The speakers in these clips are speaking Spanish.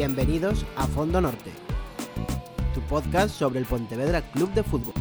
Bienvenidos a Fondo Norte, tu podcast sobre el Pontevedra Club de Fútbol.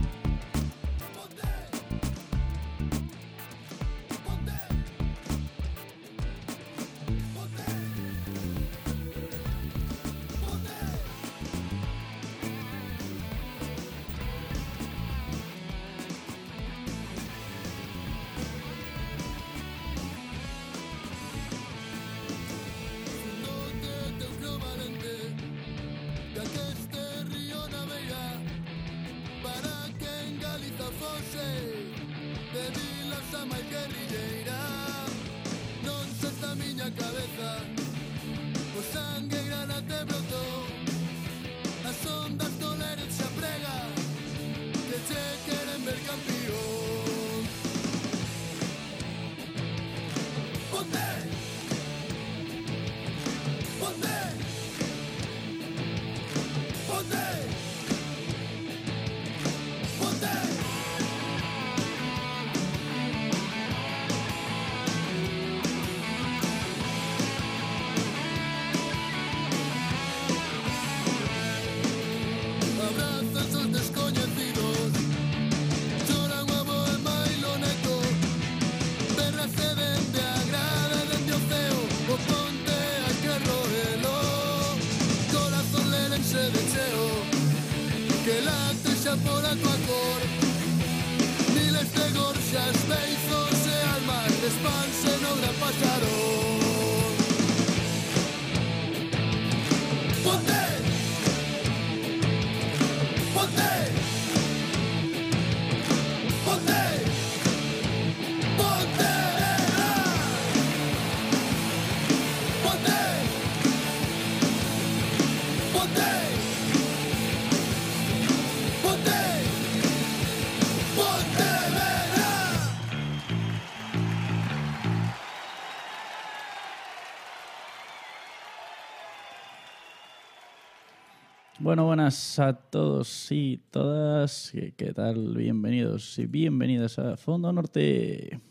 Bueno, buenas a todos y todas. ¿Qué, tal? Bienvenidos y bienvenidas a Fondo Norte.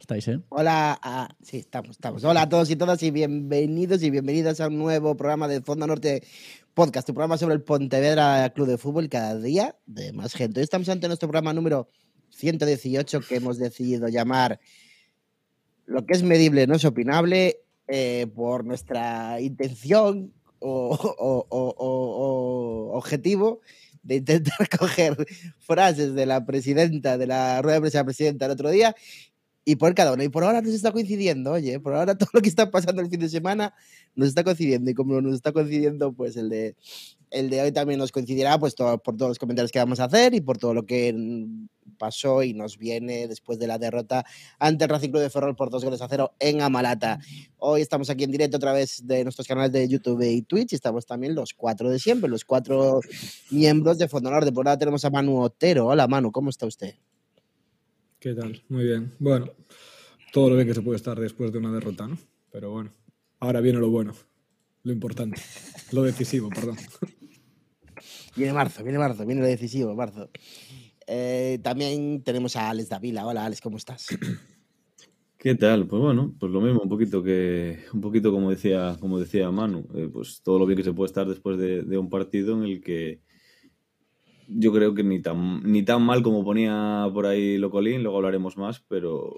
¿Estáis, eh? Hola, a... sí, estamos, estamos. Hola a todos y todas y bienvenidos y bienvenidas a un nuevo programa de Fondo Norte Podcast, tu programa sobre el Pontevedra Club de Fútbol cada día de más gente. Hoy estamos ante nuestro programa número 118 que hemos decidido llamar Lo que es medible no es opinable eh, por nuestra intención o, objetivo de intentar coger frases de la presidenta, de la rueda de prensa presidenta el otro día y por cada uno. Y por ahora nos está coincidiendo, oye, por ahora todo lo que está pasando el fin de semana nos está coincidiendo. Y como nos está coincidiendo, pues el de, el de hoy también nos coincidirá, pues por todos los comentarios que vamos a hacer y por todo lo que pasó y nos viene después de la derrota ante el Racing Club de Ferrol por dos goles a cero en Amalata. Hoy estamos aquí en directo a través de nuestros canales de YouTube y Twitch y estamos también los cuatro de siempre, los cuatro miembros de Fondo Norte. Por ahora tenemos a Manu Otero. Hola Manu, ¿cómo está usted? ¿Qué tal? Muy bien. Bueno, todo lo bien que se puede estar después de una derrota, ¿no? Pero bueno, ahora viene lo bueno, lo importante, lo decisivo, perdón. Viene marzo, viene marzo, viene lo decisivo, marzo. Eh, también tenemos a Alex Davila. Hola, Alex, ¿cómo estás? ¿Qué tal? Pues bueno, pues lo mismo, un poquito que, un poquito como decía, como decía Manu, eh, pues todo lo bien que se puede estar después de, un partido en el que yo creo que ni tan, ni tan mal como ponía por ahí Locolín, luego hablaremos más, pero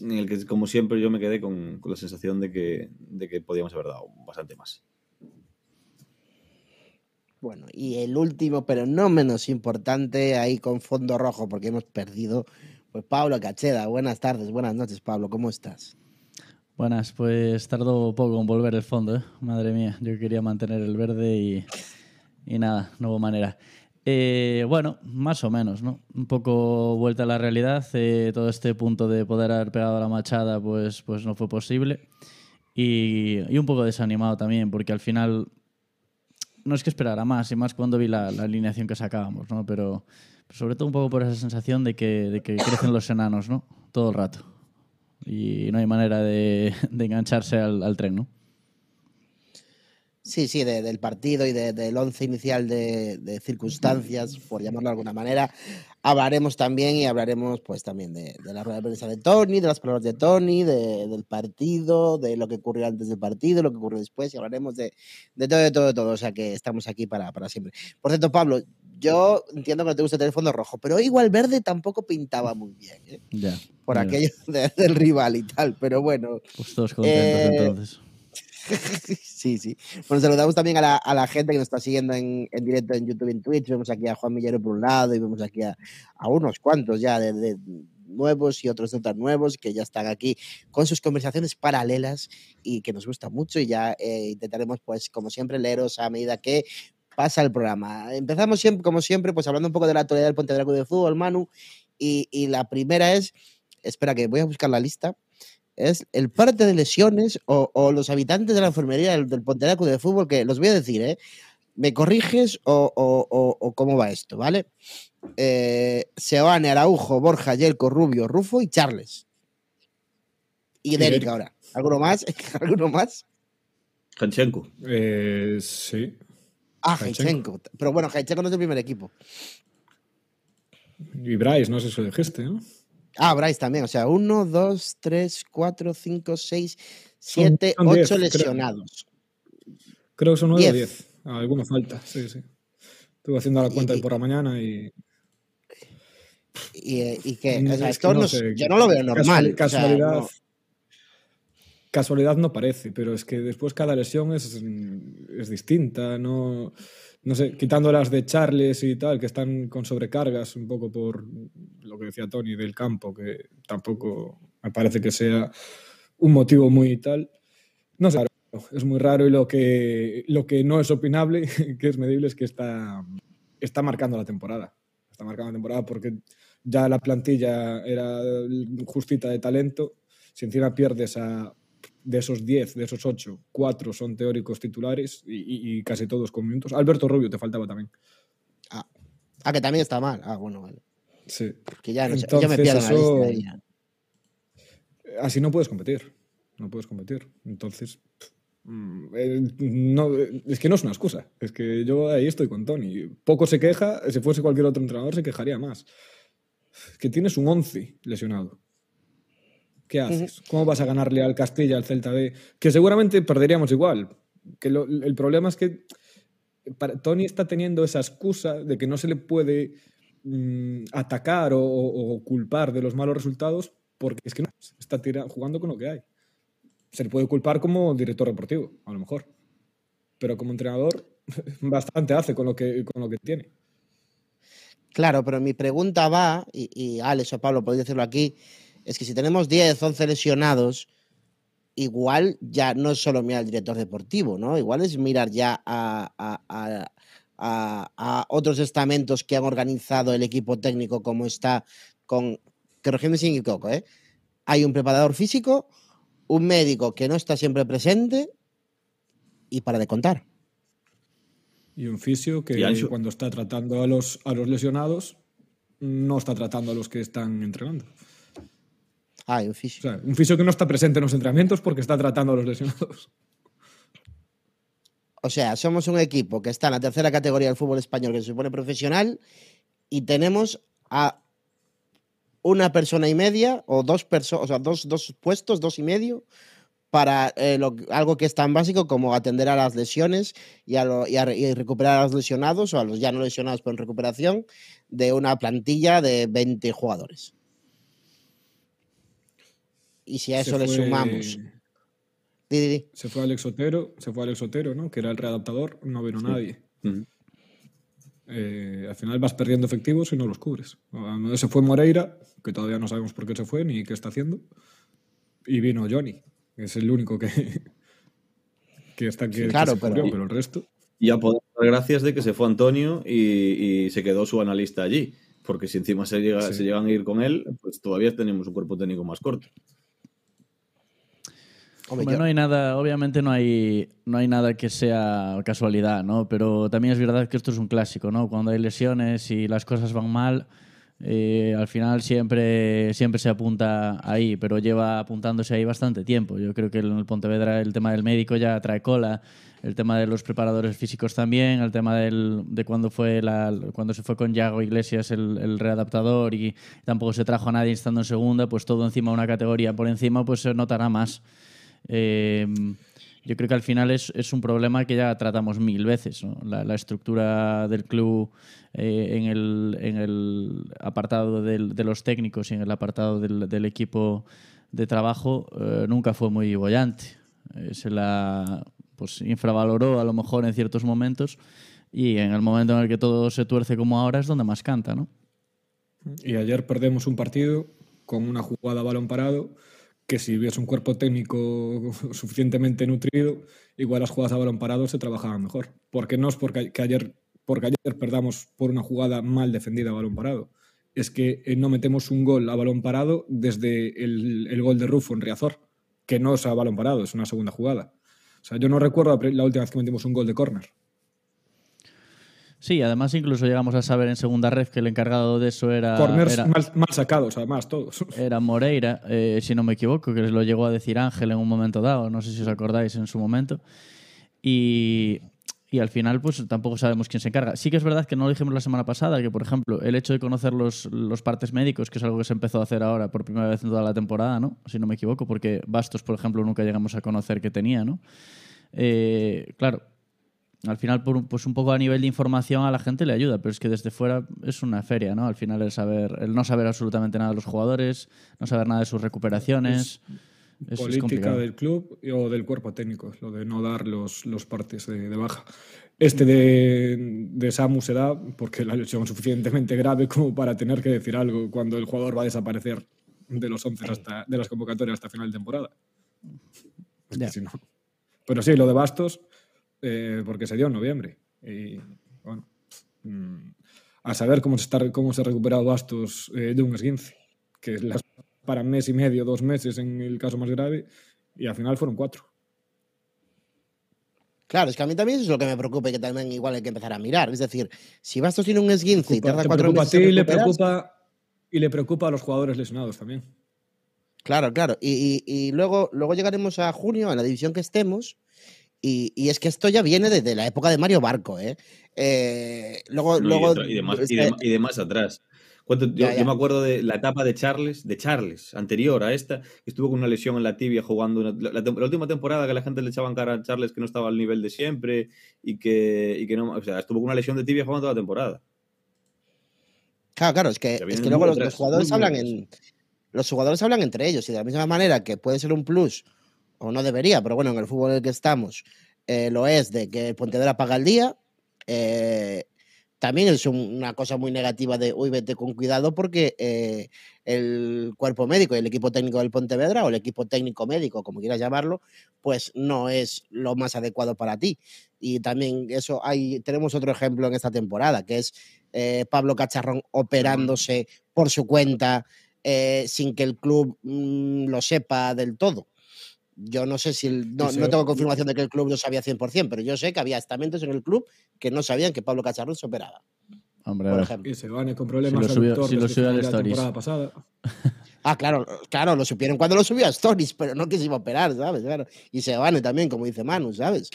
en el que como siempre yo me quedé con, con la sensación de que, de que podíamos haber dado bastante más. Bueno, y el último, pero no menos importante, ahí con fondo rojo, porque hemos perdido, pues Pablo Cacheda. Buenas tardes, buenas noches, Pablo, ¿cómo estás? Buenas, pues tardó poco en volver el fondo, ¿eh? madre mía, yo quería mantener el verde y, y nada, no hubo manera. Eh, bueno, más o menos, ¿no? Un poco vuelta a la realidad, eh, todo este punto de poder haber pegado la machada, pues, pues no fue posible. Y, y un poco desanimado también, porque al final no es que esperara más, y más cuando vi la, alineación que sacábamos, ¿no? Pero, sobre todo un poco por esa sensación de que, de que crecen los enanos, ¿no? Todo el rato. Y no hay manera de, engancharse al, tren, ¿no? Sí, sí, de- del partido y de- del once inicial de, de circunstancias, por llamarlo de alguna manera. Hablaremos también y hablaremos pues también de, la rueda de prensa de Tony, de las palabras de Tony, de- del partido, de lo que ocurrió antes del partido, lo que ocurrió después y hablaremos de, todo, de todo, de todo. O sea que estamos aquí para, para siempre. Por cierto, Pablo, yo entiendo que no te gusta el fondo rojo, pero igual verde tampoco pintaba muy bien, ¿eh? Ya. por aquello de- del rival y tal, pero bueno. Pues todos contentos Eh, entonces. Sí, sí. Bueno, saludamos también a la, a la gente que nos está siguiendo en, en directo en YouTube y en Twitch. Vemos aquí a Juan Millero por un lado y vemos aquí a, unos cuantos ya de, nuevos y otros no tan nuevos que ya están aquí con sus conversaciones paralelas y que nos gusta mucho y ya eh, intentaremos pues como siempre leeros a medida que pasa el programa. Empezamos siempre, como siempre, pues hablando un poco de la actualidad del Pontevedra de Fútbol, Manu, y, y la primera es, espera que voy a buscar la lista, es el parte de lesiones o, o los habitantes de la enfermería del, del de Fútbol, que los voy a decir, ¿eh? ¿Me corriges o, o- o- o cómo va esto, vale? Eh, Seoane, Araujo, Borja, Yelko, Rubio, Rufo y Charles. Y Derek ahora. ¿Alguno más? ¿Alguno más? Hanchenko. Eh, sí. Ah. Haichenko. Pero bueno, Haichenko no es del primer equipo. Y Bryce, no sé si lo dijiste, ¿no? Ah, Bryce también. O sea, uno, dos, tres, cuatro, cinco, seis, Son- siete, son diez, ocho creo. lesionados. Creo que son 9 o Diez. 10. Alguno falta, sí, sí. Estuve haciendo la cuenta Y- por la mañana y. Y, eh, y que, o sea, es esto no sé, yo no lo veo normal. o sea, Casualidad. no. Casualidad no parece, pero es que después cada lesión es, es distinta. No, no sé, quitando las de Charles y tal, que están con sobrecargas un poco por lo que decía Tony del campo, que tampoco me parece que sea un motivo muy tal. No sé, es muy raro y lo que, lo que no es opinable, que es medible, es que está, está marcando la temporada. Está marcando la temporada porque ya la plantilla era justita de talento. Si encima pierdes a de esos 10, de esos 8, 4 son teóricos titulares y, y- y casi todos con minutos. Alberto Rubio te faltaba también. Ah, ah, que también está mal. Ah, bueno, vale. Sí. Que ya no yo me pierdo la lista. ya. Así no puedes competir. No puedes competir. Entonces, pff, mm, eh, no, es que no es una excusa. Es que yo ahí estoy con Tony. Poco se queja, si fuese cualquier otro entrenador se quejaría más. Es que tienes un 11 lesionado. ¿Qué haces? ¿Cómo vas a ganarle al Castilla, al Celta B? Que seguramente perderíamos igual. Que lo- el problema es que para- Tony está teniendo esa excusa de que no se le puede mm, atacar o, o- o culpar de los malos resultados porque es que no, está tira- jugando con lo que hay. Se le puede culpar como director deportivo, a lo mejor. Pero como entrenador, bastante hace con lo que, con lo que tiene. Claro, pero mi pregunta va, y, y Alex o Pablo podéis decirlo aquí, es que si tenemos 10, 11 lesionados, igual ya no es solo mirar al director deportivo, ¿no? Igual es mirar ya a, a- a- a- a otros estamentos que han organizado el equipo técnico como está con, corregidme si me equivoco, ¿eh? Hay un preparador físico, un médico que no está siempre presente y para de contar. Y un fisio que cuando está tratando a los, a los lesionados, no está tratando a los que están entrenando. Ah, un O fisio. sea, un fisio que no está presente en los entrenamientos porque está tratando a los lesionados. O sea, somos un equipo que está en la tercera categoría del fútbol español, que se supone profesional, y tenemos a una persona y media, o dos personas, o sea, dos, dos puestos, dos y medio, para eh, lo- algo que es tan básico como atender a las lesiones y, a lo- y a re- y recuperar a los lesionados, o a los ya no lesionados, pero en recuperación, de una plantilla de 20 jugadores. Y si a eso le sumamos. Di, di, di. Se fue Alex Otero, se fue Alex Otero, ¿no? Que era el readaptador, no vino nadie. Eh, al final vas perdiendo efectivos y no los cubres. Se fue Moreira, que todavía no sabemos por qué se fue ni qué está haciendo. Y vino Johnny, que es el único que, que está Sí, que claro, pero- pero el resto. Ya podemos dar gracias de que se fue Antonio y, y se quedó su analista allí. Porque si encima se, llega, Sí. se llegan a ir con él, pues todavía tenemos un cuerpo técnico más corto. Hombre, Hombre, yo- no hay nada, obviamente no hay, no hay nada que sea casualidad, ¿no? Pero también es verdad que esto es un clásico, ¿no? Cuando hay lesiones y las cosas van mal, Eh, al final siempre, siempre se apunta ahí, pero lleva apuntándose ahí bastante tiempo. Yo creo que en el Pontevedra el tema del médico ya trae cola, el tema de los preparadores físicos también, el tema del, de cuando, fue la, cuando se fue con Yago Iglesias el, el readaptador y tampoco se trajo a nadie estando en segunda, pues todo encima, una categoría por encima, pues se notará más. Eh, yo creo que al final es, es, un problema que ya tratamos mil veces. ¿no? La, la, estructura del club eh, en, el, en, el, apartado del, de los técnicos y en el apartado del, del equipo de trabajo eh, nunca fue muy bollante. Eh, se la pues, infravaloró a lo mejor en ciertos momentos y en el momento en el que todo se tuerce como ahora es donde más canta. ¿no? Y ayer perdemos un partido con una jugada a balón parado que si hubiese un cuerpo técnico suficientemente nutrido, igual las jugadas a balón parado se trabajaban mejor. Porque no es porque que ayer, porque ayer perdamos por una jugada mal defendida a balón parado. Es que no metemos un gol a balón parado desde el, el gol de Rufo en Riazor, que no es a balón parado, es una segunda jugada. O sea, yo no recuerdo la última vez que metimos un gol de córner. Sí, además incluso llegamos a saber en segunda ref que el encargado de eso era... Corners era, mal, mal, sacados, además, todos. Era Moreira, eh, si no me equivoco, que lo llegó a decir Ángel en un momento dado, no sé si os acordáis en su momento. Y, y al final, pues tampoco sabemos quién se encarga. Sí que es verdad que no lo dijimos la semana pasada, que por ejemplo, el hecho de conocer los, los partes médicos, que es algo que se empezó a hacer ahora por primera vez en toda la temporada, ¿no? Si no me equivoco, porque Bastos, por ejemplo, nunca llegamos a conocer que tenía, ¿no? Eh, claro, al final, por, pues un poco a nivel de información a la gente le ayuda, pero es que desde fuera es una feria, ¿no? Al final el saber, el no saber absolutamente nada de los jugadores, no saber nada de sus recuperaciones. Es, es política es del club o del cuerpo técnico, lo de no dar los, los partes de, de baja. Este de, de, Samu se da porque la lesión es suficientemente grave como para tener que decir algo cuando el jugador va a desaparecer de los 11 hasta de las convocatorias hasta final de temporada. Yeah. Si no. Pero sí, lo de Bastos, eh, porque se dio en noviembre. Y bueno, mmm, a saber cómo se, está, cómo se ha recuperado Bastos eh, de un esguince, que las para mes y medio, dos meses en el caso más grave, y al final fueron cuatro. Claro, es que a mí también es lo que me preocupa y que también igual hay que empezar a mirar. Es decir, si Bastos tiene un esguince y tarda cuatro meses. A ti le preocupa, y le preocupa a los jugadores lesionados también. Claro, claro. Y, y, y, luego, luego llegaremos a junio, a la división que estemos. Y, y, es que esto ya viene desde la época de Mario Barco, ¿eh? eh luego, no, luego, y, de más, y, de, y, de más, atrás. Yo, ya, ya. yo, me acuerdo de la etapa de Charles, de Charles, anterior a esta, que estuvo con una lesión en la tibia jugando una, la, la, la, última temporada que la gente le echaba en cara a Charles que no estaba al nivel de siempre y que, y que no, o sea, estuvo con una lesión de tibia jugando toda la temporada. Claro, claro, es que, es que luego los, los, jugadores hablan en, los jugadores hablan entre ellos y de la misma manera que puede ser un plus o no debería, pero bueno, en el fútbol en el que estamos eh, lo es de que el Pontevedra paga el día. Eh, también es una cosa muy negativa de, uy, vete con cuidado porque eh, el cuerpo médico y el equipo técnico del Pontevedra o el equipo técnico médico, como quieras llamarlo, pues no es lo más adecuado para ti. Y también eso hay, tenemos otro ejemplo en esta temporada, que es eh, Pablo Cacharrón operándose por su cuenta eh, sin que el club mmm, lo sepa del todo. Yo no sé si el, no, no, tengo confirmación de que el club lo sabía 100%, pero yo sé que había estamentos en el club que no sabían que Pablo Cacharrón se operaba. Hombre, por ejemplo. Y se van con problemas si lo subió, si lo subió a la temporada pasada. Ah, claro, claro, lo supieron cuando lo subió a Stories, pero no que se iba a operar, ¿sabes? Claro. Y se van también, como dice Manu, ¿sabes?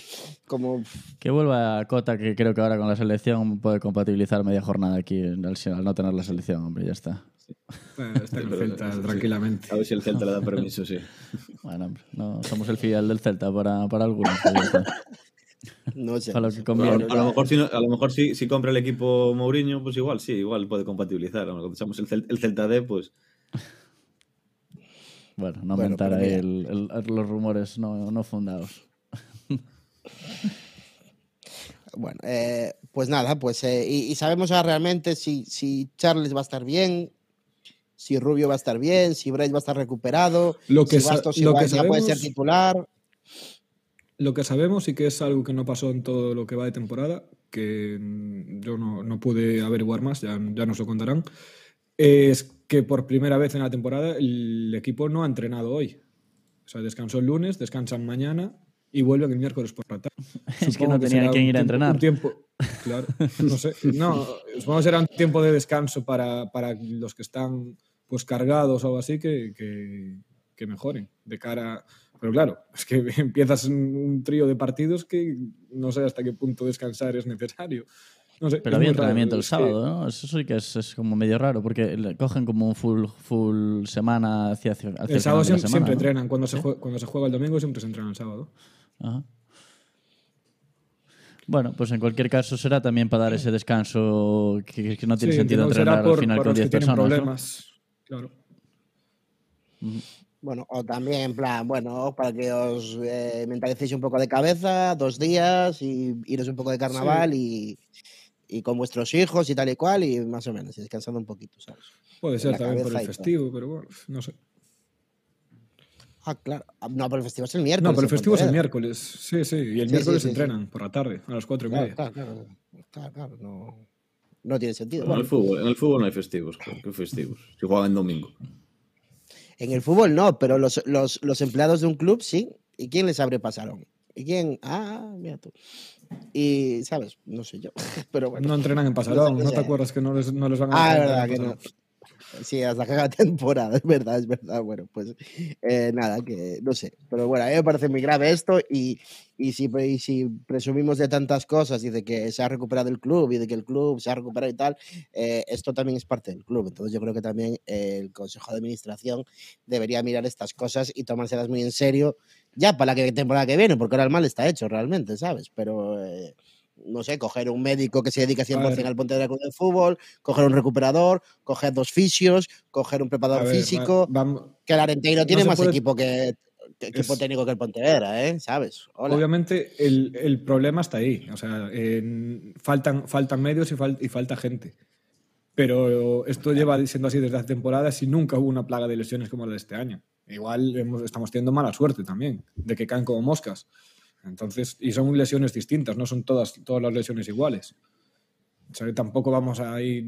Como... Que vuelva a Cota, que creo que ahora con la selección puede compatibilizar media jornada aquí al, al no tener la selección, hombre, ya está. Bueno, está en el Celta sí. tranquilamente. A ver si el Celta le da permiso, sí. Bueno, no, somos el filial del Celta para, para algunos. No sé. Para lo que conviene. A, a, lo mejor, si, a lo mejor si, si, compra el equipo Mourinho, pues igual, sí, igual puede compatibilizar. Cuando somos el, Celta, el Celta D, pues. Bueno, no aumentar bueno, ahí el, el, los rumores no, no fundados. bueno, eh, pues nada, pues eh, y, y, sabemos ahora realmente si, si Charles va a estar bien, si Rubio va a estar bien, si Bryce va a estar recuperado, lo que si Bastos lo que sabemos, puede ser titular. Lo que sabemos y que es algo que no pasó en todo lo que va de temporada, que yo no, no pude averiguar más, ya, ya nos lo contarán, es que por primera vez en la temporada el equipo no ha entrenado hoy. O sea, descansó el lunes, descansan mañana y vuelven el miércoles por la tarde. es que no tenía quien ir a entrenar. Un tiempo, Claro, no sé. No, supongo que será un tiempo de descanso para, para los que están pues cargados o algo así que, que, que mejoren de cara. Pero claro, es que empiezas un, trío de partidos que no sé hasta qué punto descansar es necesario. No sé, Pero había raro. entrenamiento el que- sábado, ¿no? Eso sí que es, es como medio raro, porque cogen como un full, full semana hacia, hacia el, El sábado siempre, semana, siempre ¿no? entrenan. Cuando se, juega, cuando se juega el domingo siempre se entrena el sábado. Ajá. Bueno, pues en cualquier caso será también para dar ese descanso que, que no tiene Sí, sentido entrenar por, al final por con los 10 que tienen personas. ¿no? problemas. Claro. Bueno, o también en plan, bueno, para que os eh, mentalicéis un poco de cabeza, dos días y iros un poco de carnaval y, y con vuestros hijos y tal y cual y más o menos, y descansando un poquito, ¿sabes? Puede ser también por el todo. festivo, pero bueno, no sé. Ah, claro. Ah, No, pero el festivo es el miércoles. No, pero el festivo es el miércoles. Sí, sí. Y el Sí, miércoles sí, sí, entrenan por la tarde, a las cuatro y Claro, media. claro, claro, claro, claro, no, no tiene sentido. No, en, el Bueno, fútbol, en el fútbol no hay festivos. ¿Qué festivos? Si juegan en domingo. en el fútbol no, pero los, los, los empleados de un club sí. ¿Y quién les abre pasaron? ¿Y quién? Ah, mira tú. Y, ¿sabes? No sé yo. Pero bueno. No entrenan en Pasarón. No sé, ¿No no te acuerdas que no les, no les van a Ah, es verdad que no. Sí, hasta haga temporada, es verdad, es verdad. Bueno, pues eh, nada, que no sé. Pero bueno, a mí me parece muy grave esto y, y, si, y si presumimos de tantas cosas y de que se ha recuperado el club y de que el club se ha recuperado y tal, eh, esto también es parte del club. Entonces yo creo que también el Consejo de Administración debería mirar estas cosas y tomárselas muy en serio ya para la que- temporada que viene, porque ahora el mal está hecho realmente, ¿sabes? Pero... eh, no sé, coger un médico que se dedique 100% ver. al Pontevedra Club de Fútbol, coger un recuperador, coger dos fisios, coger un preparador ver, físico, vamos- que el Arenteiro tiene se más puede- equipo que, que equipo Es- técnico que el Pontevedra, ¿eh? ¿Sabes? Hola. Obviamente el, el problema está ahí. O sea, faltan, faltan medios y, fal- y falta gente. Pero esto lleva siendo así desde hace temporadas y nunca hubo una plaga de lesiones como la de este año. Igual hemos- estamos teniendo mala suerte también, de que caen como moscas. Entonces, y son lesiones distintas, no son todas, todas las lesiones iguales. O sea, que tampoco vamos a ir,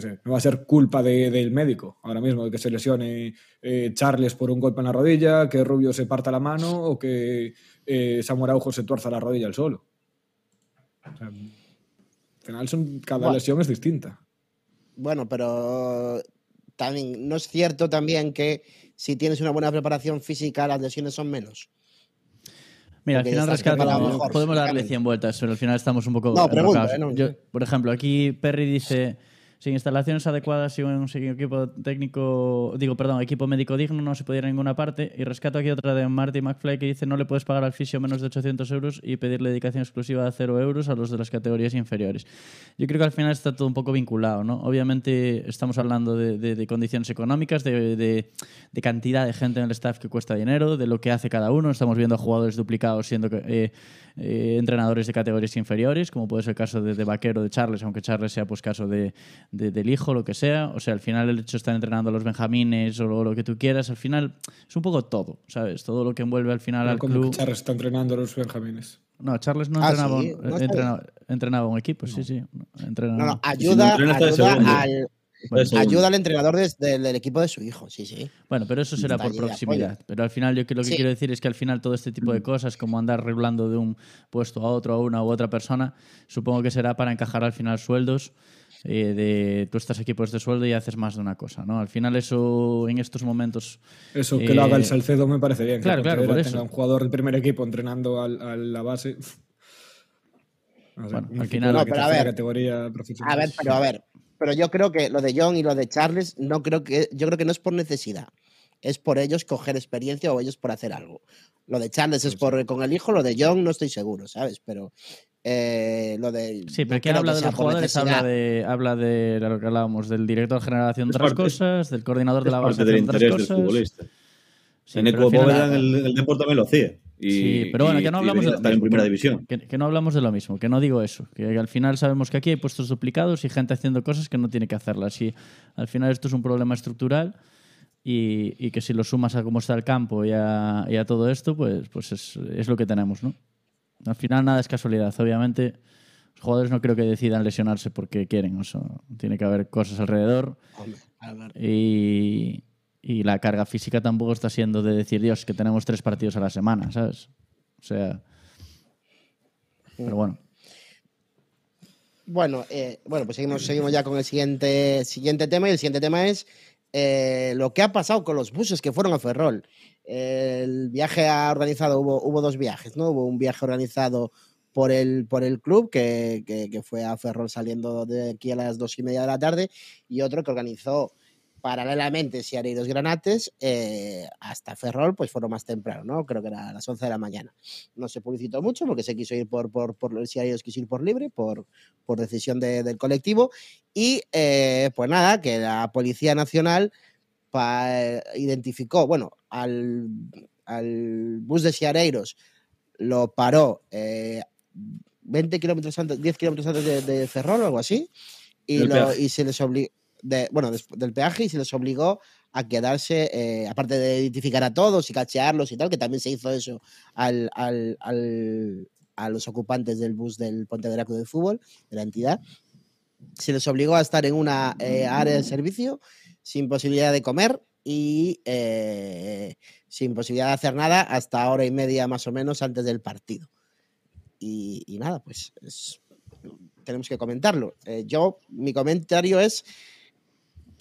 sé, no va a ser culpa de- del médico ahora mismo de que se lesione eh, Charles por un golpe en la rodilla, que Rubio se parta la mano o que eh, Samuel Araujo se tuerza la rodilla el solo. O sea, al final son, cada Bueno. lesión es distinta. Bueno, pero también, ¿no es cierto también que si tienes una buena preparación física, las lesiones son menos? Mira, al final rescatamos, podemos darle físicamente. 100 vueltas, pero al final estamos un poco No, eh, Yo, por ejemplo, aquí Perry dice, sin instalaciones adecuadas y un equipo técnico, digo, perdón, equipo médico digno no se puede ir a ninguna parte. Y rescato aquí otra de Marty McFly que dice, no le puedes pagar al fisio menos de 800 euros y pedirle dedicación exclusiva de 0 euros a los de las categorías inferiores. Yo creo que al final está todo un poco vinculado, ¿no? Obviamente estamos hablando de, de- condiciones económicas, de, de- cantidad de gente en el staff que cuesta dinero, de lo que hace cada uno. Estamos viendo jugadores duplicados siendo eh, eh, entrenadores de categorías inferiores, como puede ser el caso de Vaquero, de Charles, aunque Charles sea pues caso de, de- del hijo, lo que sea. O sea, al final el hecho de estar entrenando a los benjamines o lo, lo que tú quieras, al final es un poco todo, ¿sabes? Todo lo que envuelve al final al Como club. que Charles está entrenando a los benjamines. No, Charles no Ah, entrenaba, sí, no entrenaba, entrenaba un equipo, sí, sí. Entrenaba. No, no, si no ayuda, de ayuda, al, Bueno, ayuda al entrenador des- del, del equipo de su hijo, sí, sí. Bueno, pero eso será por de proximidad. Pero al final yo que- lo que Sí. quiero decir es que al final todo este tipo de cosas, como andar regulando de un puesto a otro, a una u otra persona, supongo que será para encajar al final sueldos. Eh, de tú estás aquí puesto de sueldo y haces más de una cosa, ¿no? Al final eso en estos momentos Eso que lo haga el Eh, Salcedo me parece bien. que claro, claro, por tenga eso. un jugador del primer equipo entrenando al- a la base. O sea, Bueno, un al final- No, pero a ver. categoría profesional. A ver, pero a ver, pero yo creo que lo de John y lo de Charles, no creo que, yo creo que no es por necesidad, es por ellos coger experiencia o ellos por hacer algo. Lo de Charles es por con el hijo, lo de John no estoy seguro, ¿sabes? Pero eh, lo de Sí, pero quien creo habla que de los jugadores habla de, habla de lo que hablábamos, del director general haciendo Es otras cosas, del coordinador de la base haciendo otras interés del cosas. futbolista. Sí, en Eco al final- Bóveda en el, el Depor también lo hacía. Y, Sí, pero bueno, que no hablamos de lo estar en mismo, primera que- división. Que, que no hablamos de lo mismo, que no digo eso, que al final sabemos que aquí hay puestos duplicados y gente haciendo cosas que no tiene que hacerlas. Y al final esto es un problema estructural y, y que si lo sumas a cómo está el campo y a, y a todo esto, pues, pues es, es lo que tenemos, ¿no? Al final nada es casualidad. Obviamente los jugadores no creo que decidan lesionarse porque quieren, o sea, tiene que haber cosas alrededor y, y la carga física tampoco está siendo de decir, Dios, que tenemos tres partidos a la semana, ¿sabes? O sea. Pero bueno. Bueno, eh, bueno, pues seguimos, seguimos ya con el siguiente, siguiente tema. Y el siguiente tema es eh, lo que ha pasado con los buses que fueron a Ferrol. El viaje ha organizado, hubo, hubo dos viajes, ¿no? Hubo un viaje organizado por el, por el club, que, que, que fue a Ferrol saliendo de aquí a las dos y media de la tarde, y otro que organizó paralelamente Siareiros Granates eh, hasta Ferrol, pues fueron más temprano, ¿no? Creo que era a las 11 de la mañana. No se publicitó mucho porque se quiso ir por, por, por quiso ir por libre, por, por decisión de, del colectivo. Y eh, pues nada, que la Policía Nacional identificó, bueno, al, al bus de Siareiros lo paró eh, 20 kilómetros antes, 10 kilómetros antes de, de Ferrol o algo así, y, lo, y se les obligó bueno, de, del peaje y se les obligó a quedarse, eh, aparte de identificar a todos y cachearlos y tal, que también se hizo eso al, al, al, a los ocupantes del bus del Pontevedra Club de Fútbol, de la entidad, se les obligó a estar en una eh, área de servicio sin posibilidad de comer y eh, sin posibilidad de hacer nada hasta hora y media más o menos antes del partido. Y, nada, pues es, tenemos que comentarlo. Yo, mi comentario es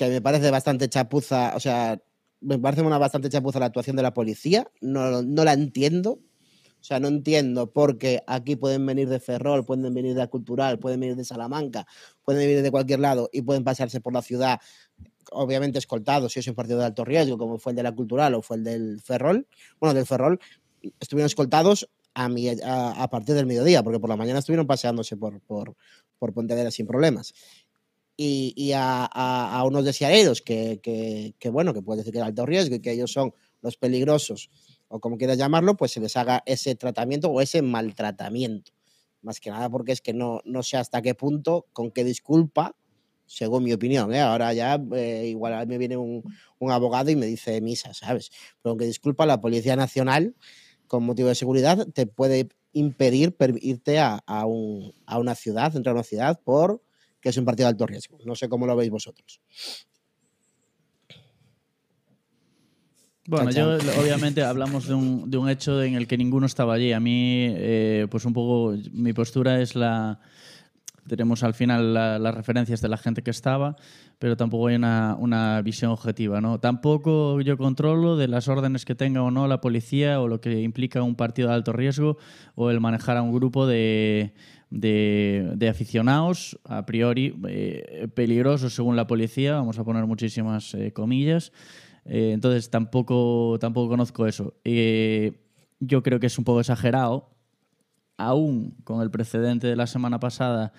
me parece bastante chapuza, o sea, me parece una bastante chapuza la actuación de la policía, no, no la entiendo. O sea, no entiendo por qué aquí pueden venir de Ferrol, pueden venir de la Cultural, pueden venir de Salamanca, pueden venir de cualquier lado y pueden pasarse por la ciudad, obviamente escoltados, si es un partido de alto riesgo, como fue el de la Cultural o fue el del Ferrol. Bueno, del Ferrol estuvieron escoltados a, a partir del mediodía, porque por la mañana estuvieron paseándose por, por, por Pontevedra sin problemas y, y a, a, a, unos deseareros que, que, que, bueno, que puede decir que es alto riesgo y que ellos son los peligrosos, o como quieras llamarlo, pues se les haga ese tratamiento o ese maltratamiento. Más que nada porque es que no, no sé hasta qué punto, con qué disculpa, según mi opinión, ¿eh? ahora ya eh, igual me viene un, un, abogado y me dice misa, ¿sabes? Pero aunque disculpa, la Policía Nacional, con motivo de seguridad, te puede impedir irte a, a, un, a una ciudad, entrar a una ciudad por que es un partido de alto riesgo. No sé cómo lo veis vosotros. Bueno, yo obviamente hablamos de un, de un, hecho en el que ninguno estaba allí. A mí, eh, pues un poco, mi postura es la... Tenemos al final la, las referencias de la gente que estaba, pero tampoco hay una, una, visión objetiva. ¿no? Tampoco yo controlo de las órdenes que tenga o no la policía o lo que implica un partido de alto riesgo o el manejar a un grupo de, de, de aficionados, a priori eh, peligrosos según la policía, vamos a poner muchísimas eh, comillas. Eh, entonces tampoco, tampoco conozco eso. Yo creo que es un poco exagerado, aún con el precedente de la semana pasada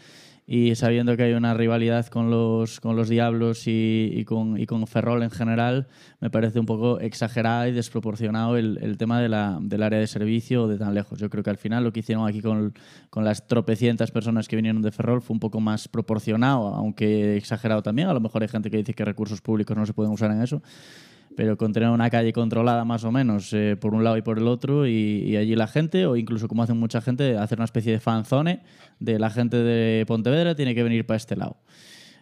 y sabiendo que hay una rivalidad con los, con los Diablos y, con, y con Ferrol en general, me parece un poco exagerado y desproporcionado el, el tema de la, del área de servicio de tan lejos. Yo creo que al final lo que hicieron aquí con, con las tropecientas personas que vinieron de Ferrol fue un poco más proporcionado, aunque exagerado también. A lo mejor hay gente que dice que recursos públicos no se pueden usar en eso pero con tener una calle controlada más o menos eh, por un lado y por el otro y, y, allí la gente, o incluso como hacen mucha gente, hacer una especie de fanzone de la gente de Pontevedra tiene que venir para este lado.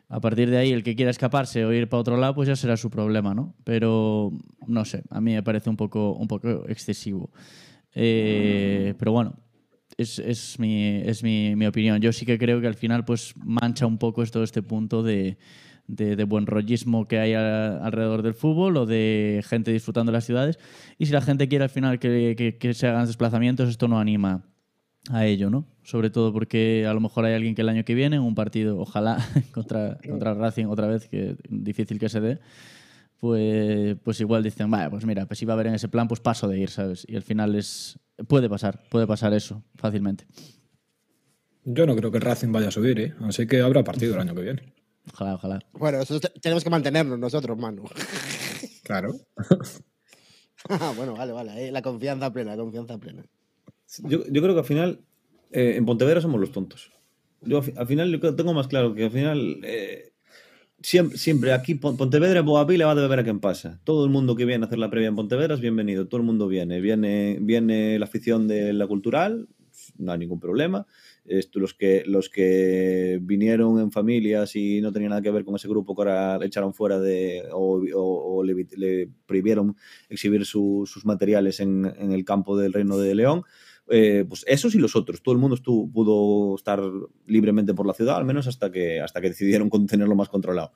A partir de ahí, el que quiera escaparse o ir para otro lado, pues ya será su problema, ¿no? Pero no sé, a mí me parece un poco, un poco excesivo. Eh, pero bueno, es, es, mi, es mi, mi opinión. Yo sí que creo que al final pues mancha un poco todo este punto de, de, de, buen rollismo que hay a, alrededor del fútbol o de gente disfrutando de las ciudades. Y si la gente quiere al final que, que, que, se hagan desplazamientos, esto no anima a ello, ¿no? Sobre todo porque a lo mejor hay alguien que el año que viene, un partido, ojalá, contra, contra Racing otra vez, que difícil que se dé, pues, pues igual dicen, vale, pues mira, pues si va a haber en ese plan, pues paso de ir, ¿sabes? Y al final es... Puede pasar, puede pasar eso fácilmente. Yo no creo que el Racing vaya a subir, ¿eh? Así que habrá partido el año que viene. Ojalá, ojalá. Bueno, eso tenemos que mantenernos nosotros, Manu. Claro. ah, bueno, vale, vale. Eh, la confianza plena, la confianza plena. Yo, yo creo que al final, eh, en Pontevedra somos los tontos. Yo al final yo tengo más claro que al final eh, siempre, siempre, aquí Pontevedra, Boavila va a ver a quién pasa. Todo el mundo que viene a hacer la previa en Pontevedra es bienvenido. Todo el mundo viene. Viene, viene la afición de la cultural, no hay ningún problema los, que, los que vinieron en familias y no tenían nada que ver con ese grupo que ahora le echaron fuera de, o, o, o le, prohibieron exhibir su, sus materiales en, en, el campo del Reino de León, eh, pues esos y los otros. Todo el mundo estuvo, pudo estar libremente por la ciudad, al menos hasta que, hasta que decidieron tenerlo más controlado.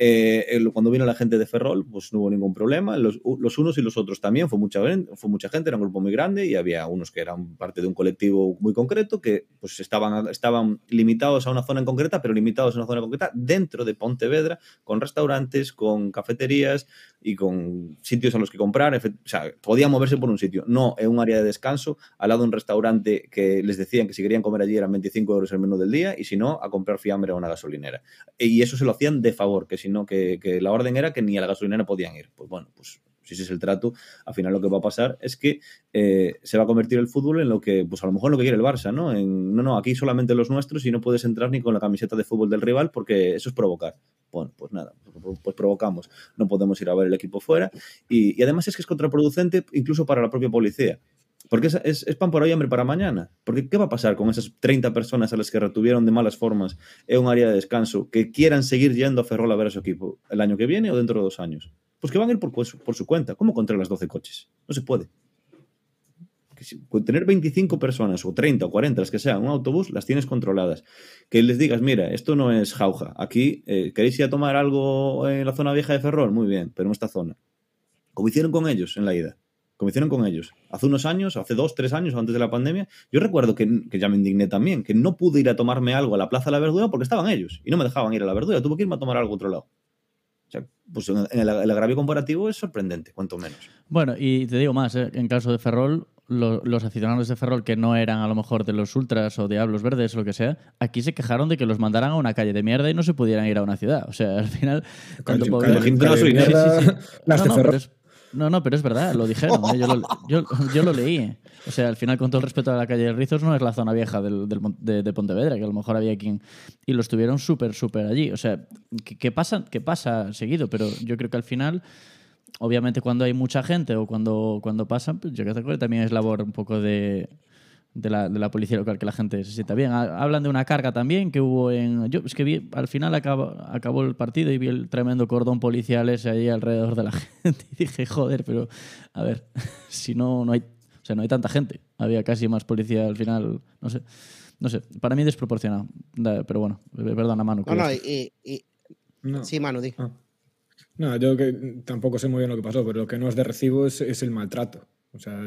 Eh, cuando vino la gente de Ferrol, pues no hubo ningún problema. Los, unos y los otros también. Fue mucha, fue mucha gente, era un grupo muy grande y había unos que eran parte de un colectivo muy concreto que pues estaban, estaban limitados a una zona en concreta, pero limitados a una zona concreta dentro de Pontevedra, con restaurantes, con cafeterías y con sitios a los que comprar. O sea, podían moverse por un sitio, no en un área de descanso, al lado de un restaurante que les decían que si querían comer allí eran 25 euros el menú del día y si no, a comprar fiambre a una gasolinera. Y eso se lo hacían de favor, que si sino que, que, la orden era que ni a la gasolinera podían ir. Pues bueno, pues si ese es el trato, al final lo que va a pasar es que eh, se va a convertir el fútbol en lo que, pues a lo mejor lo que quiere el Barça, ¿no? En, no, no, aquí solamente los nuestros y no puedes entrar ni con la camiseta de fútbol del rival porque eso es provocar. Bueno, pues nada, pues provocamos. No podemos ir a ver el equipo fuera y, además es que es contraproducente incluso para la propia policía. Porque es, es, pan por hoy, hambre para mañana. Porque ¿qué va a pasar con esas 30 personas a las que retuvieron de malas formas en un área de descanso que quieran seguir yendo a Ferrol a ver a su equipo el año que viene o dentro de dos años? Pues que van a ir por, su cuenta. ¿Cómo contra las 12 coches? No se puede. Tener 25 personas o 30 o 40, las que sean, un autobús, las tienes controladas. Que les digas, mira, esto no es jauja. Aquí, eh, ¿queréis ir a tomar algo en la zona vieja de Ferrol? Muy bien, pero en esta zona. Como hicieron con ellos en la ida como hicieron con ellos. Hace unos años, hace dos, tres años, antes de la pandemia, yo recuerdo que, que, ya me indigné también, que no pude ir a tomarme algo a la Plaza de la Verdura porque estaban ellos y no me dejaban ir a la Verdura, tuve que irme a tomar algo a otro lado. O sea, pues en el, el agravio comparativo es sorprendente, cuanto menos. Bueno, y te digo más, ¿eh? en caso de Ferrol, lo, los aficionados de Ferrol que no eran a lo mejor de los ultras o diablos verdes o lo que sea, aquí se quejaron de que los mandaran a una calle de mierda y no se pudieran ir a una ciudad. O sea, al final... Cuando calle, calle, calle de mierda, las de Ferrol. No, no, pero es verdad, lo dijeron. ¿eh? Yo, lo, leí. O sea, al final, con todo el respeto a la calle de Rizos, no es la zona vieja del, del, de, de, Pontevedra, que a lo mejor había quien. Y lo estuvieron súper, súper allí. O sea, que, que, pasa, que pasa seguido, pero yo creo que al final. Obviamente, cuando hay mucha gente o cuando, cuando pasan, pues yo creo que también es labor un poco de, de la, de la, policía local que la gente se sienta bien. Hablan de una carga también que hubo en. Yo es que vi, al final acabó, acabó el partido y vi el tremendo cordón policial ese ahí alrededor de la gente. Y dije, joder, pero a ver, si no, no hay. O sea, no hay tanta gente. Había casi más policía al final. No sé. No sé. Para mí desproporcionado. Pero bueno, perdona, Manu. No, no, y, y... no. Sí, Manu, di. Ah. No, yo que tampoco sé muy bien lo que pasó, pero lo que no es de recibo es, es el maltrato. O sea,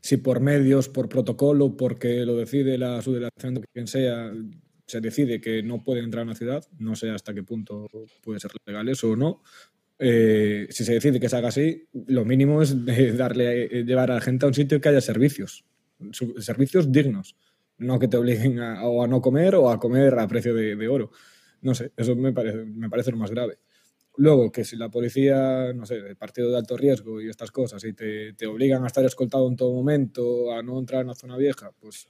si por medios, por protocolo, porque lo decide la subdelegación de quien sea, se decide que no puede entrar a una ciudad, no sé hasta qué punto puede ser legal eso o no. Eh, si se decide que se haga así, lo mínimo es darle, llevar a la gente a un sitio que haya servicios, servicios dignos, no que te obliguen a, o a no comer o a comer a precio de, de oro. No sé, eso me parece, me parece lo más grave. Luego, que si la policía, no sé, el partido de alto riesgo y estas cosas, y te, te, obligan a estar escoltado en todo momento, a no entrar en la zona vieja, pues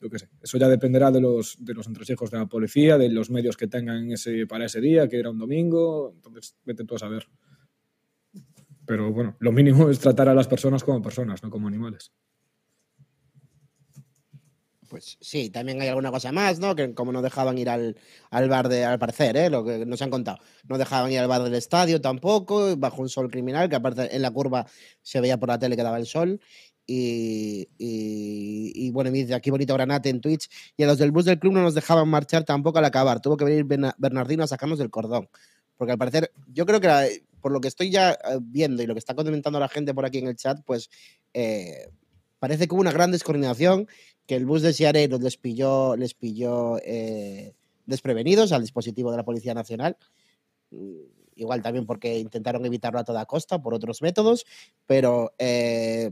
yo qué sé. Eso ya dependerá de los, de los entresijos de la policía, de los medios que tengan ese, para ese día, que era un domingo. Entonces, vete tú a saber. Pero bueno, lo mínimo es tratar a las personas como personas, no como animales. Pues sí, también hay alguna cosa más, ¿no? Que como no dejaban ir al, al bar de, al parecer, ¿eh? Lo que nos han contado. No dejaban ir al bar del estadio tampoco, bajo un sol criminal, que aparte en la curva se veía por la tele que daba el sol. Y, y, y bueno, dice aquí bonito Granate en Twitch. Y a los del bus del club no nos dejaban marchar tampoco al acabar. Tuvo que venir Bernardino a sacarnos del cordón. Porque al parecer, yo creo que por lo que estoy ya viendo y lo que está comentando la gente por aquí en el chat, pues eh, parece que hubo una gran descoordinación que el bus de Siareros les pilló, les pilló eh, desprevenidos al dispositivo de la Policía Nacional. Igual también porque intentaron evitarlo a toda costa por otros métodos, pero eh,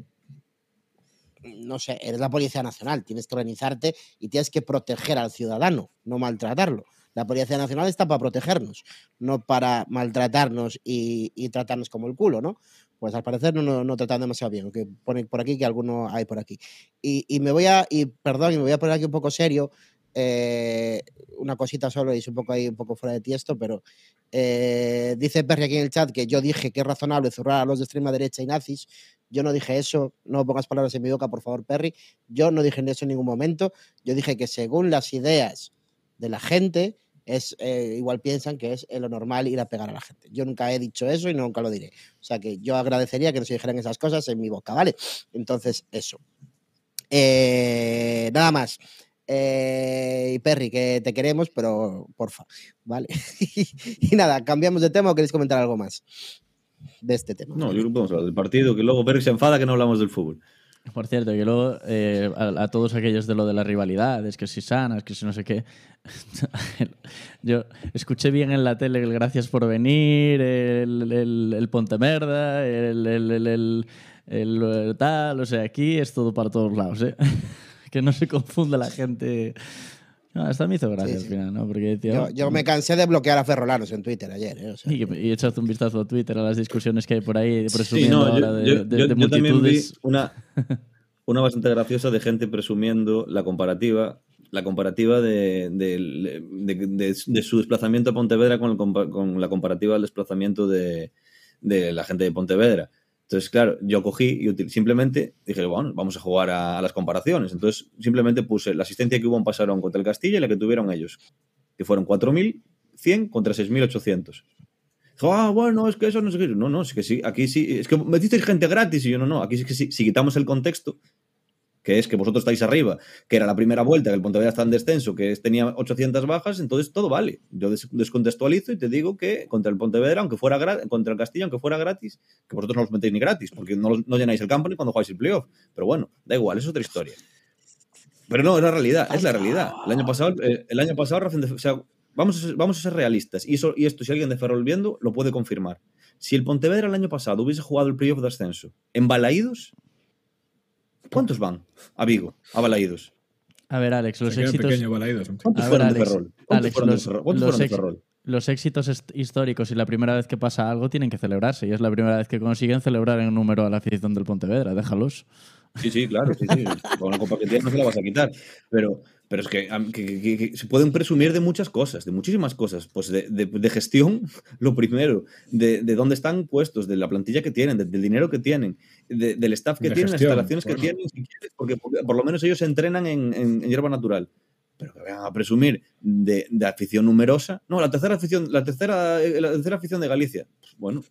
no sé, eres la Policía Nacional, tienes que organizarte y tienes que proteger al ciudadano, no maltratarlo. La Policía Nacional está para protegernos, no para maltratarnos y, y tratarnos como el culo, ¿no? Pues al parecer no, no, no, tratan demasiado bien, que pone por aquí que alguno hay por aquí. Y, y, me voy a, y perdón, y me voy a poner aquí un poco serio, eh, una cosita solo y es un poco ahí, un poco fuera de tiesto, pero eh, dice Perry aquí en el chat que yo dije que es razonable zurrar a los de extrema derecha y nazis. Yo no dije eso, no pongas palabras en mi boca, por favor, Perry. Yo no dije eso en ningún momento. Yo dije que según las ideas de la gente, es, eh, igual piensan que es lo normal ir a pegar a la gente. Yo nunca he dicho eso y nunca lo diré. O sea que yo agradecería que no se dijeran esas cosas en mi boca, ¿vale? Entonces, eso. Eh, nada más. Eh, y Perry, que te queremos, pero porfa, ¿vale? y nada, cambiamos de tema o queréis comentar algo más de este tema. No, yo que podemos hablar del partido, que luego Perry se enfada que no hablamos del fútbol. Por cierto, que luego eh, a, todos aquellos de lo de las rivalidades, que si sanas, que si no sé qué. Yo escuché bien en la tele el gracias por venir, el, el, el Pontemerda, el, el, el, el- el tal. O sea, aquí es todo para todos lados, ¿eh? Que no se confunda la gente. No, hasta me hizo gracia Sí, al final, ¿no? Porque Yo, yo me cansé de bloquear a Ferrolanos en Twitter ayer. ¿eh? O sea, Y, y echaste un vistazo a Twitter a las discusiones que hay por ahí Sí, presumiendo no, ahora yo, de, yo- de- yo- de yo también vi multitudes. una, una bastante graciosa de gente presumiendo la comparativa la comparativa de, de- de- de- de su desplazamiento a Pontevedra con, el con la comparativa del desplazamiento de, de la gente de Pontevedra. Entonces, claro, yo cogí y simplemente dije, bueno, vamos a jugar a, las comparaciones. Entonces, simplemente puse la asistencia que hubo en Pasarón contra el Castilla y la que tuvieron ellos, que fueron 4.100 contra 6.800. Dijo, ah, bueno, es que eso no sé qué. No, no, es que sí, aquí sí. Es que metisteis gente gratis y yo no, no. Aquí sí que sí. Si quitamos el contexto, que es que vosotros estáis arriba, que era la primera vuelta, que el Pontevedra está en descenso, que tenía 800 bajas, entonces todo vale. Yo des- descontextualizo y te digo que contra el Pontevedra, aunque fuera contra el Castilla, aunque fuera gratis, que vosotros no los metéis ni gratis, porque no, no llenáis el campo ni cuando jugáis el playoff. Pero bueno, da igual, es otra historia. Pero no, es la realidad, es la realidad. El año pasado, eh, el año pasado, o sea, vamos a ser, vamos a ser realistas. Y, eso, y esto, si alguien de Ferrol viendo, lo puede confirmar. Si el Pontevedra el año pasado hubiese jugado el playoff de ascenso en Balaídos, ¿cuántos van a Vigo, a Balaídos? A ver, Alex, los Se queda éxitos. pequeño Balaídos. ¿Cuántos A ver, fueron de Ferrol? ¿Cuántos Alex, fueron de de Ferrol? Los éxitos históricos y la primera vez que pasa algo tienen que celebrarse. Y es la primera vez que consiguen celebrar en número a la afición del Pontevedra. Déjalos. Sí, sí, claro, sí, sí. Con la copa que tienes no se la vas a quitar. Pero, pero es que, am- que- que- que- que se pueden presumir de muchas cosas, de muchísimas cosas. Pues de, de- de gestión, lo primero, de, de dónde están puestos, de la plantilla que tienen, de- del dinero que tienen, de- del staff que De tienen, gestión, las instalaciones que tienen, si quieres, porque, porque por lo menos ellos se entrenan en, en- en hierba natural. Pero que vengan a presumir de, de afición numerosa. No, la tercera afición, la tercera, eh, la tercera afición de Galicia. Pues bueno,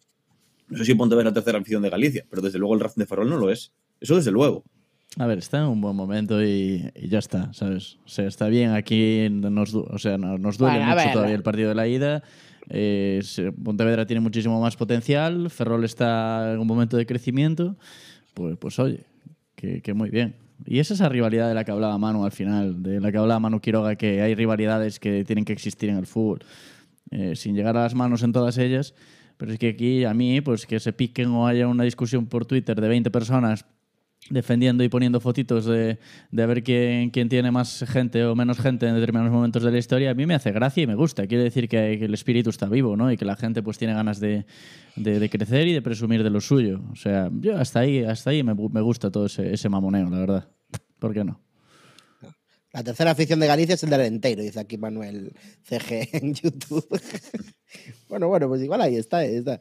no sé si Pontevedra es la tercera afición de Galicia, pero desde luego el Racing de Ferrol no lo es. Eso desde luego. A ver, está en un buen momento y, y ya está, ¿sabes? O sea, está bien. Aquí nos, o sea, no- nos duele Bueno, mucho ver. todavía el partido de la ida. Eh, Pontevedra tiene muchísimo más potencial. Ferrol está en un momento de crecimiento. Pues, pues oye, que, que muy bien. Y es esa rivalidad de la que hablaba Manu al final, de la que hablaba Manu Quiroga, que hay rivalidades que tienen que existir en el fútbol, eh, sin llegar a las manos en todas ellas. Pero es que aquí, a mí, pues que se piquen o haya una discusión por Twitter de 20 personas defendiendo y poniendo fotitos de, de ver quién, quién tiene más gente o menos gente en determinados momentos de la historia, a mí me hace gracia y me gusta. Quiere decir que, el espíritu está vivo, ¿no? Y que la gente pues tiene ganas de, de- crecer y de presumir de lo suyo. O sea, yo hasta ahí, hasta ahí me, me gusta todo ese, ese mamoneo, la verdad. ¿Por qué no? La tercera afición de Galicia es el del Enteiro, dice aquí Manuel CG en YouTube. bueno, bueno, pues igual ahí está, ahí está.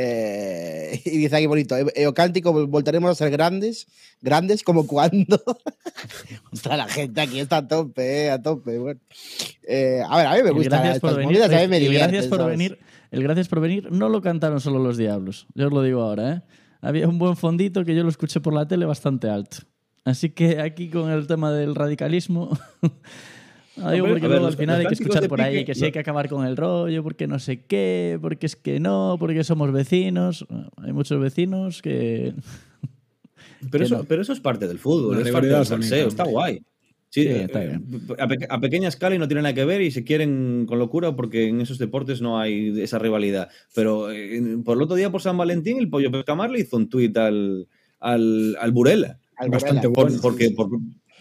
Eh, y dice aquí bonito, "E- Eocántico, voltaremos a ser grandes, grandes como cuando. Ostras, la gente aquí está a tope, eh, a tope. Bueno. Eh, a ver, a mí me gustan gracias por venir. movidas, a mí me divierten, gracias por ¿sabes? venir. El gracias por venir no lo cantaron solo los diablos. Yo os lo digo ahora, ¿eh? Había un buen fondito que yo lo escuché por la tele bastante alto. Así que aquí con el tema del radicalismo. No digo porque luego al final los hay que escuchar por ahí que sí lo- hay que acabar con el rollo, porque no sé qué, porque es que no, porque somos vecinos. Hay muchos vecinos que. Pero Que eso, no. pero eso es parte del fútbol, La es parte del salseo, está guay. Sí, Sí, eh, está eh, bien. a, pe- a pequeña escala y no tiene nada que ver y se quieren con locura porque en esos deportes no hay esa rivalidad. Pero eh, por el otro día, por San Valentín, el Pollo Pescamar le hizo un tuit al, al, al Burela. Al Bastante Burela. Por- bueno. porque, por-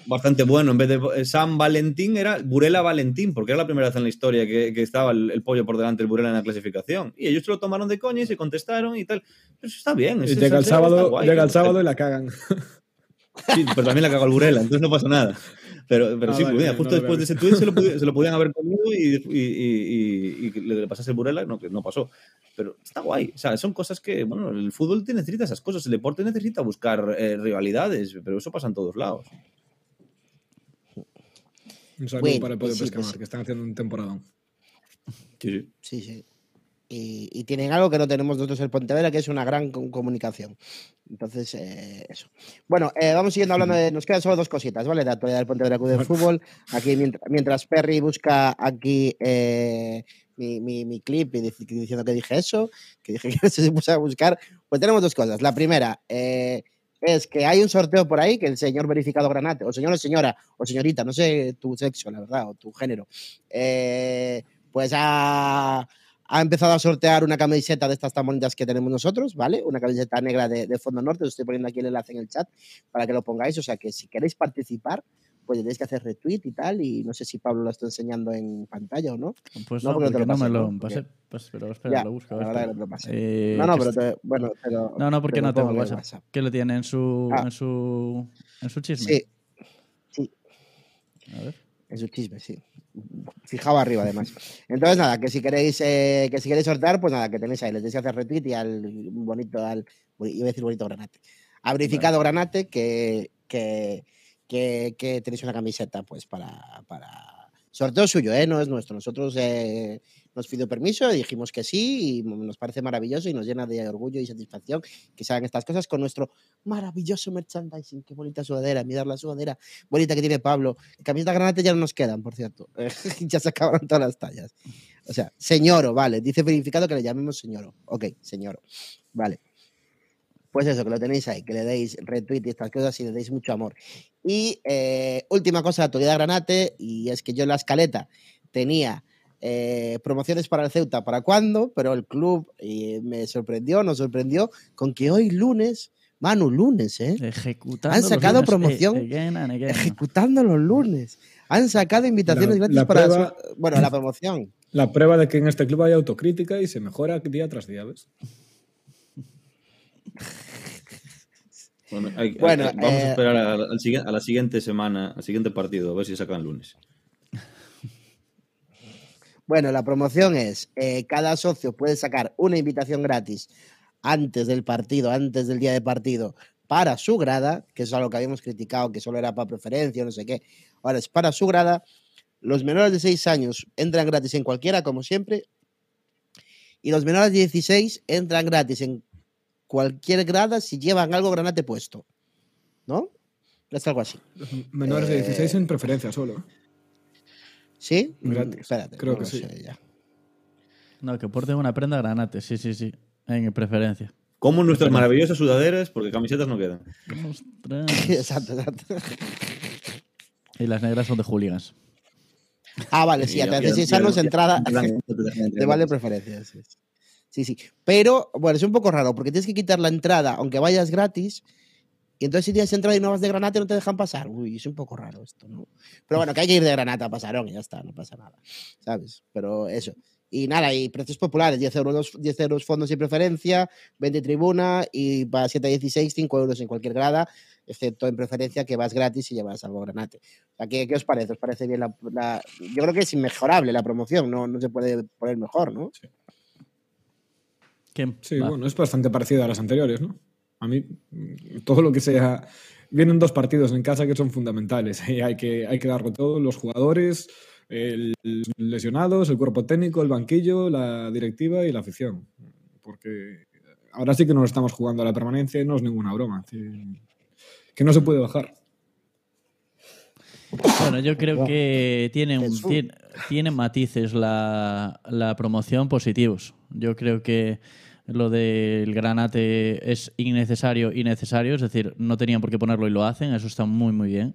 bastante bueno. En vez de San Valentín era Burela Valentín, porque era la primera vez en la historia que, que estaba el, el pollo por delante del Burela en la clasificación. Y ellos se lo tomaron de coña y se contestaron y tal. Pero eso está bien. Y llega el sábado, guay. llega el sábado y la cagan. Sí, pero también la cagó el Burela, entonces no pasa nada. Pero, pero Ah, sí, vale, mira, no justo después de ese tweet se lo, se lo podían haber comido y, y, y- y- y le pasase el Burela, no, que no pasó. Pero está guay. O sea, son cosas que, bueno, el fútbol te necesita esas cosas, el deporte necesita buscar eh, rivalidades, pero eso pasa en todos lados. Un saludo Bueno, para el Pollo pues sí, Pescamar, pues sí. que están haciendo un temporadón. Sí, sí. Y, y tienen algo que no tenemos nosotros en Pontevedra, que es una gran com- comunicación. Entonces, eh, eso. Bueno, eh, vamos siguiendo hablando de. Nos quedan solo dos cositas, ¿vale? De actualidad del Pontevedra Club de Fútbol. Aquí, mientras, mientras Perry busca aquí eh, mi, mi- mi clip y dic- diciendo que dije eso, que dije que se puso a buscar, pues tenemos dos cosas. La primera eh, es que hay un sorteo por ahí que el señor verificado Granate, o señor o señora, o señorita, no sé tu sexo, la verdad, o tu género, eh, pues ha, ha empezado a sortear una camiseta de estas tan bonitas que tenemos nosotros, ¿vale? Una camiseta negra de, de fondo norte, os estoy poniendo aquí el enlace en el chat para que lo pongáis, o sea que si queréis participar, pues tenéis que hacer retweet y tal, y no sé si Pablo lo está enseñando en pantalla o no. Pues No, no, porque no porque me lo pasé. Porque- Pues, pero espera, Ya, lo busco. la a ver, verdad que espera. no te lo pasé. Eh, no, no, pero, te- bueno, pero... No, no, porque pero no tengo WhatsApp. WhatsApp. ¿Qué lo tiene en su, Ah. en su, en su chisme? Sí, sí, A ver. en su chisme, sí. Fijado arriba, además. Entonces, nada, que si queréis eh, que si queréis sortear, pues nada, que tenéis ahí. Les tenéis que hacer retweet y al bonito, al, iba a decir bonito granate. Ha verificado granate que, que, que, tenéis una camiseta, pues, para, para sorteo suyo, ¿eh? No es nuestro. Nosotros eh, nos pidió permiso dijimos que sí y nos parece maravilloso y nos llena de orgullo y satisfacción que se hagan estas cosas con nuestro maravilloso merchandising. Qué bonita sudadera, mirad la sudadera bonita que tiene Pablo. Camisetas granate ya no nos quedan, por cierto. ya se acabaron todas las tallas. O sea, señoro, vale. Dice verificado que le llamemos señoro. Ok, señoro. Vale. Pues eso, que lo tenéis ahí, que le deis retweet y estas cosas y le deis mucho amor. Y eh, última cosa, actualidad granate, y es que yo en la escaleta tenía eh, promociones para el Ceuta para cuándo, pero el club eh, me sorprendió, nos sorprendió con que hoy lunes, Manu, lunes, ¿eh? Ejecutando Han los sacado lunes, promoción. eh, again and again. ejecutando los lunes. Han sacado invitaciones La- gratis la para prueba- su- bueno, la promoción. La prueba de que en este club hay autocrítica y se mejora día tras día, ¿ves? Bueno, hay- hay- Bueno, vamos eh, a esperar a, al sigui- a la siguiente semana, al siguiente partido, a ver si sacan lunes. Bueno, la promoción es, eh, cada socio puede sacar una invitación gratis antes del partido, antes del día de partido, para su grada, que es algo que habíamos criticado, que solo era para preferencia, no sé qué. Ahora es para su grada. Los menores de 6 años entran gratis en cualquiera, como siempre. Y los menores de 16 entran gratis en cualquier grada si llevan algo granate puesto. ¿No? Es algo así. Menores de Eh, 16 en preferencia solo. ¿Sí? Mm, Gratis. Espérate, Creo no que sí. sé ya. No, que porten una prenda granate, sí, sí, sí. En preferencia. Como nuestras maravillosas sudaderas, porque camisetas no quedan. Ostras. exacto, exacto. Y las negras son de hooligans. Ah, vale, sí, Y- hasta y- 16 y- años y- entrada de vale preferencia. Sí, sí. sí, sí. Pero, bueno, es un poco raro porque tienes que quitar la entrada aunque vayas gratis. Y entonces si tienes entrada y no vas de granate no te dejan pasar. Uy, es un poco raro esto, ¿no? Pero bueno, que hay que ir de granate a pasarón y ya está, no pasa nada. ¿Sabes? Pero eso. Y nada, y precios populares, 10 euros, 10 euros fondos y preferencia, 20 tribuna y para 7 a 16, 5 euros en cualquier grada, excepto en preferencia que vas gratis y llevas algo granate. O sea, ¿qué, qué os parece? ¿Os parece bien la, Yo creo que es inmejorable la promoción, no, no se puede poner mejor, ¿no? ¿Quién? Sí, Va. bueno, es bastante parecido a las anteriores, ¿no? A mí, mm, todo lo que sea. Vienen dos partidos en casa que son fundamentales y hay que, hay que darlo todo: los jugadores, el- los lesionados, el cuerpo técnico, el banquillo, la directiva y la afición. Porque ahora sí que nos estamos jugando a la permanencia y no es ninguna broma. que- no se puede bajar. Bueno, yo creo que tiene, un- tiene, tiene matices la, la promoción positivos. Yo creo que lo del granate es innecesario y necesario, es decir, no tenían por qué ponerlo y lo hacen, eso está muy muy bien.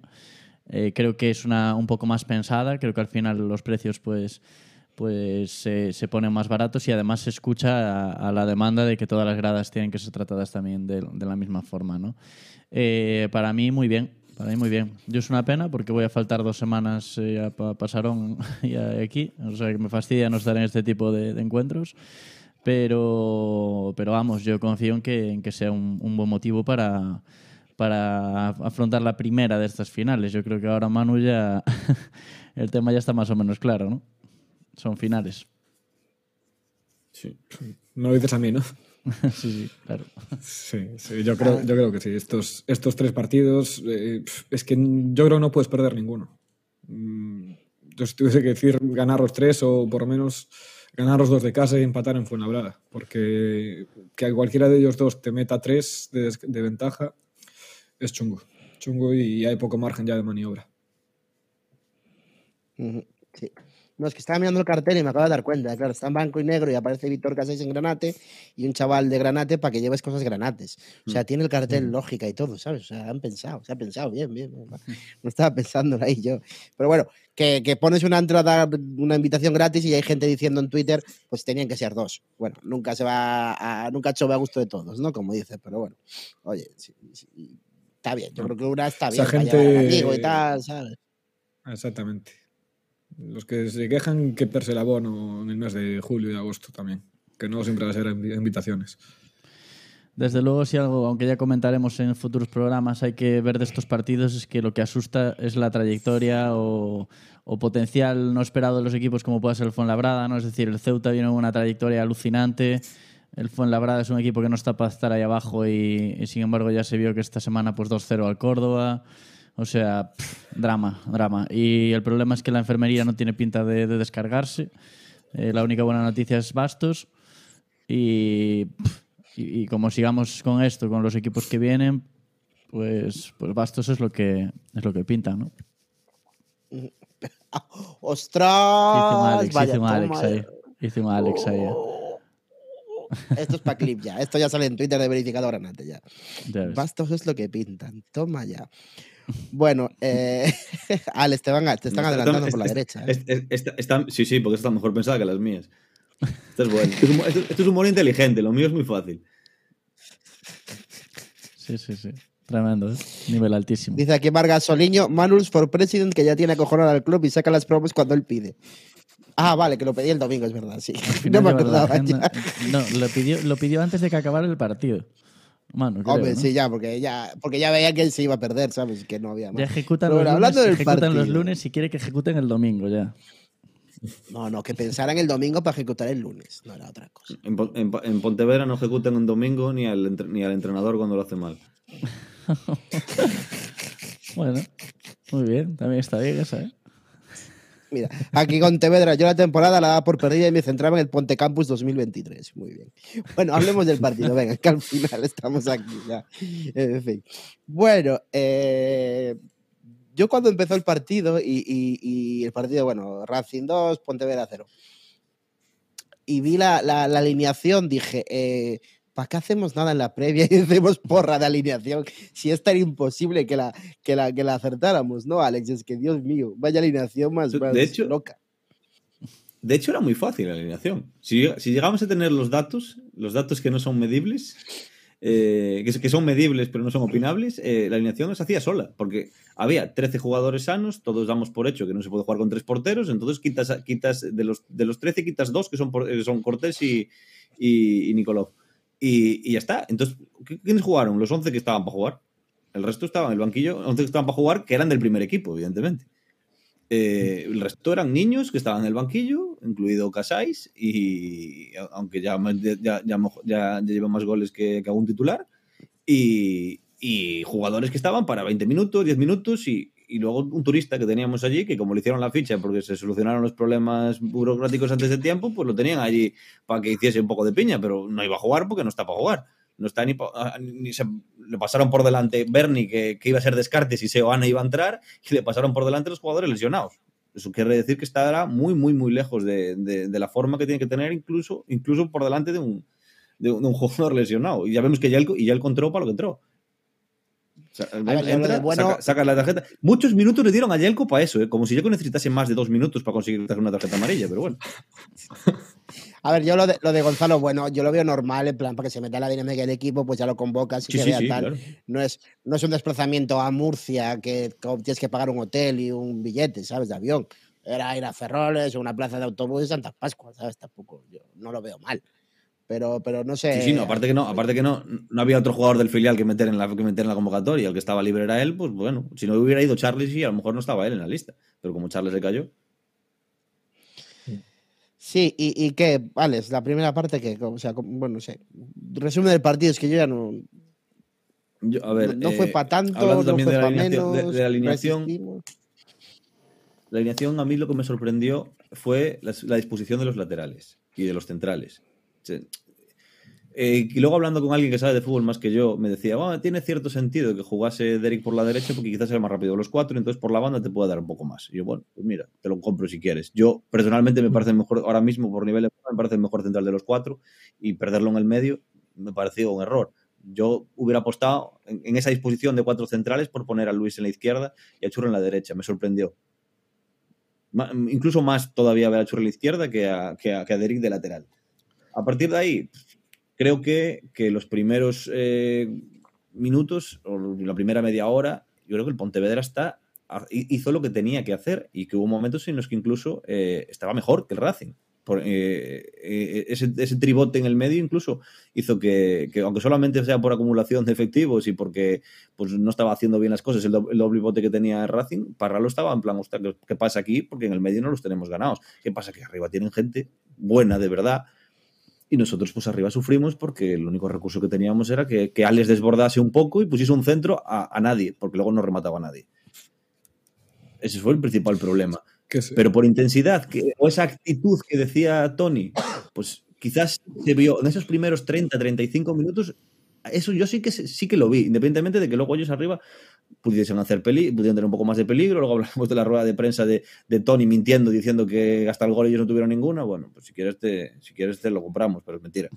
Eh, creo que es una un poco más pensada, creo que al final los precios pues pues se, se ponen más baratos y además se escucha a, la demanda de que todas las gradas tienen que ser tratadas también de, la misma forma, ¿no? Eh, para mí muy bien, para mí muy bien. Yo es una pena porque voy a faltar dos semanas eh, a pa- Pasarón y a- aquí, o sea que me fastidia no estar en este tipo de encuentros, pero, pero vamos, yo confío en que, en que sea un, un buen motivo para, para afrontar la primera de estas finales. Yo creo que ahora Manu ya el tema ya está más o menos claro, ¿no? Son finales. Sí. No lo dices a mí, ¿no? sí, sí, claro. Sí, sí, yo creo, yo creo que sí. Estos, estos tres partidos, eh, es que yo creo que no puedes perder ninguno. Mm, Yo si tuviese que decir ganar los tres o por lo menos ganar los dos de casa y empatar en Fuenlabrada. Porque que cualquiera de ellos dos te meta tres de, de ventaja es chungo. Chungo y hay poco margen ya de maniobra. Sí. No, es que estaba mirando el cartel y me acabo de dar cuenta. Claro, está en blanco y negro y aparece Víctor Casais en Granate y un chaval de Granate para que lleves cosas granates. O sea, tiene el cartel lógica y todo, ¿sabes? O sea, han pensado, se ha pensado bien, bien. bien. No estaba pensando ahí yo. Pero bueno, que, que pones una entrada, una invitación gratis y hay gente diciendo en Twitter, pues tenían que ser dos. Bueno, nunca se va a, nunca chove a gusto de todos, ¿no? Como dice, pero bueno. Oye, sí, sí, está bien. Yo creo que una está Esa bien para llevar al gente- amigo y tal, ¿sabes? Exactamente. Los que se quejan que perse el abono en el mes de julio y agosto también. Que no siempre va a ser invi- invitaciones. Desde luego, si algo, aunque ya comentaremos en futuros programas, hay que ver de estos partidos es que lo que asusta es la trayectoria o, o potencial no esperado de los equipos como puede ser el Fuenlabrada, ¿no? Es decir, el Ceuta viene con una trayectoria alucinante, el Fuenlabrada es un equipo que no está para estar ahí abajo y, y sin embargo ya se vio que esta semana pues 2-0 al Córdoba. O sea, pff, drama, drama. Y el problema es que la enfermería no tiene pinta de, de descargarse. Eh, la única buena noticia es Bastos. Y, pff, y, y como sigamos con esto, con los equipos que vienen, pues, pues Bastos es lo que es lo que pinta, ¿no? ¡Ostras! Hice un Alex, Vaya hice un Alex ahí. eh. Hice un Alex ahí. eh. Esto es para clip ya. Esto ya sale en Twitter de verificado Granate ya. Ya. Bastos es lo que pintan. Toma ya. Bueno, eh, Alex, te, van a- te están adelantando por la Esta- derecha. ¿eh? esta- sí, sí, porque esta está mejor pensada que las mías. Esto es bueno. Esto es, humor, esto- esto es humor inteligente, lo mío es muy fácil. Sí, sí, sí. Tremendo, ¿eh? Nivel altísimo. Dice aquí Vargas Soliño, Manuels for President, que ya tiene acojonado al club y saca las promos cuando él pide. Ah, vale, que lo pedí el domingo, es verdad, sí. No me acordaba agenda- ya. No, lo pidió, lo pidió antes de que acabara el partido. Mano, creo, Hombre, ¿no? sí, ya, porque ya, porque ya veía que él se iba a perder, ¿sabes? Que no había más. Ya ejecutan, Pero los, bueno, lunes, hablando del ejecutan los lunes y quiere que ejecuten el domingo ya. No, no, que pensaran el domingo para ejecutar el lunes. No era otra cosa. En, en, en Pontevedra no ejecutan un domingo ni al, entre- ni al entrenador cuando lo hace mal. Bueno, muy bien, también está bien esa, ¿eh? Mira, aquí con Tevedra, yo la temporada la daba por perdida y me centraba en el Ponte Campus 2023. Muy bien. Bueno, hablemos del partido, venga, que al final estamos aquí ya. En fin. Bueno, eh, yo cuando empezó el partido y, el partido, bueno, Racing 2, Pontevedra 0. Y vi la alineación, dije, eh, ¿para qué hacemos nada en la previa y hacemos porra de alineación? Si es tan imposible que la, que la, que la acertáramos, ¿no, Alex? Es que, Dios mío, vaya alineación más, De hecho- loca. De hecho, era muy fácil la alineación. Si, si llegamos a tener los datos, los datos que no son medibles, eh, que, que son medibles pero no son opinables, eh, la alineación se hacía sola, porque había 13 jugadores sanos, todos damos por hecho que no se puede jugar con tres porteros, entonces quitas, quitas de, los, de los 13 quitas dos que son, por- eh, son Cortés y, y, y Nikolov. Y, y ya está. Entonces, ¿qui- ¿quiénes jugaron? Los 11 que estaban para jugar. El resto estaban en el banquillo, 11 que estaban para jugar, que eran del primer equipo, evidentemente. Eh, el resto eran niños que estaban en el banquillo, incluido Casais, y aunque ya, ya, ya, ya- ya lleva más goles que, que algún titular, y, y jugadores que estaban para 20 minutos, 10 minutos, y, y luego un turista que teníamos allí, que como le hicieron la ficha porque se solucionaron los problemas burocráticos antes de tiempo, pues lo tenían allí para que hiciese un poco de piña, pero no iba a jugar porque no está para jugar. No está ni, ah, ni se, le pasaron por delante Bernie, que, que iba a ser descartes y Seoane iba a entrar, y le pasaron por delante los jugadores lesionados. Eso quiere decir que estará muy, muy, muy lejos de, de- de la forma que tiene que tener, incluso, incluso por delante de un, de, un de un jugador lesionado. Y ya vemos que ya él, y ya él entró para lo que entró. Sea, ver, entra, bueno- saca, saca la tarjeta. Muchos minutos le dieron a Yelko para eso, ¿eh? como si Yelko necesitase más de dos minutos para conseguir una tarjeta amarilla, pero bueno. A ver, yo lo de, lo de Gonzalo, bueno, yo lo veo normal, en plan, para que se meta la dinámica del equipo, pues ya lo convocas y Sí, que sí, vea sí, tal. claro. No, es, no es un desplazamiento a Murcia que, que tienes que pagar un hotel y un billete, ¿sabes? De avión. Era ir a Ferroles o una plaza de autobús de Santa Pascua, ¿sabes? Tampoco, yo no lo veo mal. Pero, pero no sé. Sí, sí, no, aparte que no, aparte que no, no había otro jugador del filial que meter en la que meter en la convocatoria, el que estaba libre era él, pues bueno, si no hubiera ido Charles sí, a lo mejor no estaba él en la lista, pero como Charles se cayó. Sí, y, y qué, Alex, la primera parte que, o sea, bueno, no sé. Resumen del partido, es que yo ya no. Yo, a ver, no fue eh, para tanto, hablando no también fue de la menos. de- de la alineación, resistimos. La alineación a mí lo que me sorprendió fue la, la disposición de los laterales. y de los centrales. Eh, y luego hablando con alguien que sabe de fútbol más que yo, me decía, "Bueno, tiene cierto sentido que jugase Derek por la derecha porque quizás sea más rápido de los cuatro, entonces por la banda te puede dar un poco más. Y yo, bueno, pues mira, te lo compro si quieres. Yo personalmente me parece mejor, ahora mismo por nivel de me parece el mejor central de los cuatro y perderlo en el medio me pareció un error. Yo hubiera apostado en, esa disposición de cuatro centrales por poner a Luis en la izquierda y a Churro en la derecha. Me sorprendió. Incluso más todavía ver a Churro en la izquierda que que a, que a Derek de lateral. A partir de ahí, creo que, que los primeros eh, minutos o la primera media hora, yo creo que el Pontevedra está, hizo lo que tenía que hacer y que hubo momentos en los que incluso eh, estaba mejor que el Racing. Eh, eh, ese, ese, tribote en el medio incluso hizo que, que, aunque solamente sea por acumulación de efectivos y porque pues, no estaba haciendo bien las cosas, el, do, el doble bote que tenía Racing, Parralo estaba en plan, ¿qué, ¿qué pasa aquí? Porque en el medio no los tenemos ganados. ¿Qué pasa? Que arriba tienen gente buena de verdad y nosotros pues arriba sufrimos porque el único recurso que teníamos era que, que Alex desbordase un poco y pusiese un centro a, a, nadie, porque luego no remataba a nadie. Ese fue el principal problema. Sí. Pero por intensidad, que, o esa actitud que decía Tony, pues quizás se vio en esos primeros 30, 35 minutos, eso yo sí que, sí que lo vi, independientemente de que luego ellos arriba pudiesen hacer peli, pudieran tener un poco más de peligro. Luego hablamos de la rueda de prensa de, de, Tony mintiendo, diciendo que hasta el gol ellos no tuvieron ninguna. Bueno, pues si quieres te, si quieres te lo compramos, pero es mentira.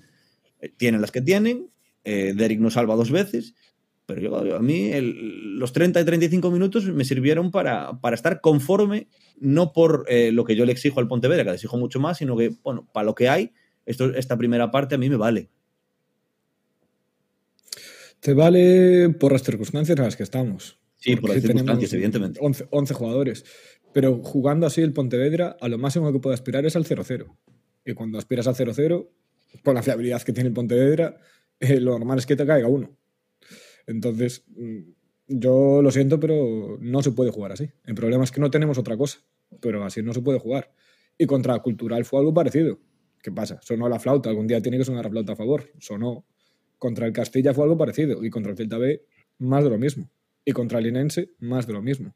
Eh, tienen las que tienen, eh, Derek nos salva dos veces, pero yo, a mí los 30 y 35 minutos me sirvieron para, para estar conforme, no por eh, lo que yo le exijo al Pontevedra, que le exijo mucho más, sino que, bueno, para lo que hay, esto, esta primera parte a mí me vale. Te vale por las circunstancias en las que estamos. Sí, por las circunstancias, evidentemente. 11, 11, jugadores. Pero jugando así el Pontevedra, a lo máximo que puede aspirar es al 0-0. Y cuando aspiras al 0-0, con la fiabilidad que tiene el Pontevedra, eh, lo normal es que te caiga uno. Entonces, mm, yo lo siento, pero no se puede jugar así. El problema es que no tenemos otra cosa, pero así no se puede jugar. Y contra Cultural fue algo parecido. ¿Qué pasa? Sonó la flauta, algún día tiene que sonar la flauta a favor. Sonó. Contra el Castilla fue algo parecido. Y contra el Celta B, más de lo mismo. Y contra el Inense, más de lo mismo.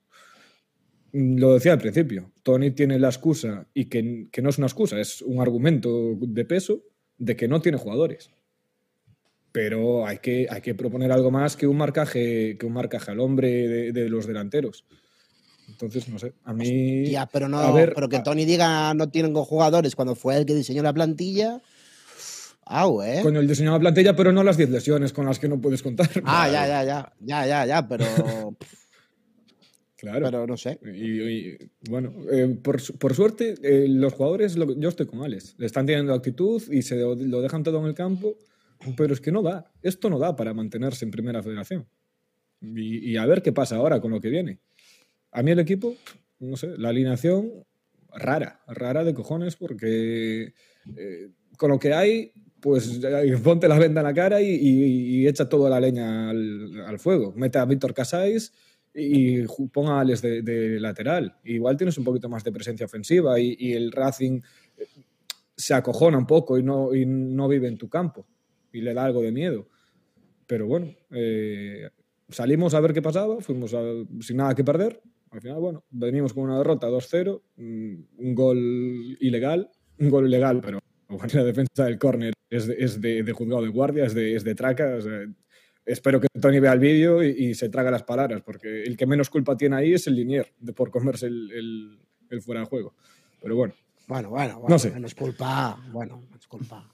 Lo decía al principio, Tony tiene la excusa, y que, que no es una excusa, es un argumento de peso de que no tiene jugadores pero hay que, hay que proponer algo más que un marcaje, que un marcaje al hombre de, de los delanteros. Entonces, no sé, a mí. Ya, pero no, ver, pero que Tony diga no tienen jugadores cuando fue el que diseñó la plantilla. Ah. Con el diseño de la plantilla, pero no las 10 lesiones con las que no puedes contar. Ah, ya, ya, ya. Ya, ya, ya, pero. Claro. Pero no sé. Y, y bueno, eh, por, por, suerte, eh, los jugadores, lo, yo estoy con Alex. Le están teniendo actitud y se lo, lo dejan todo en el campo. Pero es que no da. Esto no da para mantenerse en primera federación. Y, y, a ver qué pasa ahora con lo que viene. A mí el equipo, no sé, la alineación rara, rara de cojones, porque eh, con lo que hay, pues ponte la venda en la cara y, echa toda la leña al, fuego. Mete a Víctor Casais y ponga a Alex de, lateral. Igual tienes un poquito más de presencia ofensiva y, el Racing eh, se acojona un poco y no, no vive en tu campo y le da algo de miedo. Pero bueno, eh, salimos a ver qué pasaba, fuimos sin nada que perder. Al final, bueno, venimos con una derrota 2-0, un gol ilegal, un gol ilegal, pero la defensa del córner es, de, es de, de, juzgado de guardia, es de, es de traca. O sea, espero que Tony vea el vídeo y, y, se traga las palabras, porque el que menos culpa tiene ahí es el Linier, de por comerse el, el, el fuera de juego. Pero bueno. Bueno, bueno, bueno no sé. menos culpa. Bueno, menos culpa.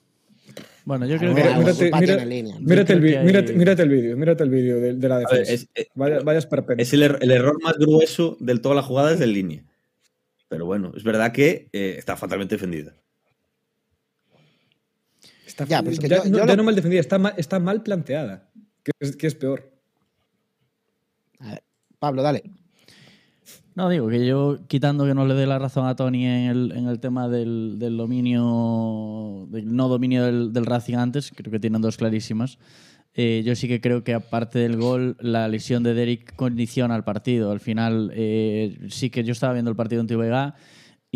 Bueno, yo creo que. Mírate, el, vídeo, mírate el vídeo de, de, la defensa. Ver, es, es, vaya, vayas perpetuo. es el, er el, error más grueso de toda la jugada es de línea. Pero bueno, es verdad que eh, está fatalmente defendida. Está, ya, pero es que ya, yo, no, yo ya lo... no mal defendida, está mal, está mal planteada. Que es, que es peor. A ver, Pablo, dale. No, digo que yo, quitando que no le dé la razón a Tony en el, en el tema del, del, dominio, del no dominio del, del, Racing antes, creo que tienen dos clarísimas. Eh, yo sí que creo que aparte del gol, la lesión de Derek condiciona al partido. Al final, eh, sí que yo estaba viendo el partido en Tibega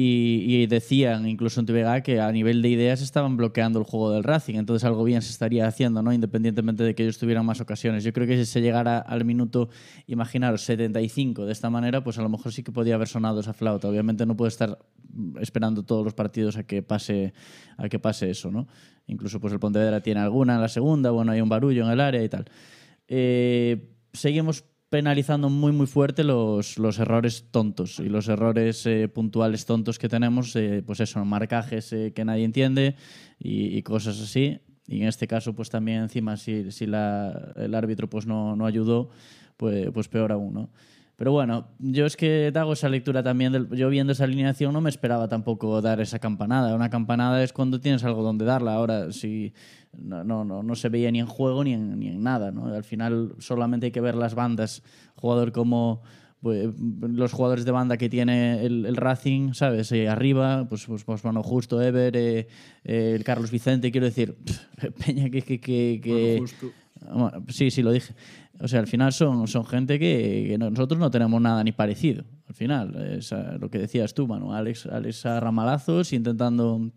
Y, y decían, incluso en TVG, que a nivel de ideas estaban bloqueando el juego del Racing. Entonces algo bien se estaría haciendo, ¿no? Independientemente de que ellos tuvieran más ocasiones. Yo creo que si se llegara al minuto, imaginaros, 75 de esta manera, pues a lo mejor sí que podía haber sonado esa flauta. Obviamente no puede estar esperando todos los partidos a que pase, a que pase eso, ¿no? Incluso pues el Pontevedra tiene alguna en la segunda, bueno, hay un barullo en el área y tal. Eh, seguimos penalizando muy muy fuerte los, los errores tontos y los errores eh, puntuales tontos que tenemos, eh, pues eso, marcajes eh, que nadie entiende y, y cosas así. Y en este caso, pues también encima si, si la, el árbitro pues no, no ayudó, pues, pues peor aún, ¿no? Pero bueno, yo es que hago esa lectura también. Del, yo viendo esa alineación no me esperaba tampoco dar esa campanada. Una campanada es cuando tienes algo donde darla. Ahora, si no, no, no, no se veía ni en juego ni en, ni en nada. ¿no? Al final solamente hay que ver las bandas. Jugador como pues, los jugadores de banda que tiene el, el Racing, ¿sabes? Eh, arriba, pues, pues, pues, bueno, justo Ever, eh, eh, el Carlos Vicente, quiero decir, Peña que... que, que, que Bueno, justo. bueno, sí, sí, lo dije. O sea, al final son, son gente que, que nosotros no tenemos nada ni parecido. Al final, es eh, lo que decías tú, Manu. Alex, Alex a ramalazos intentando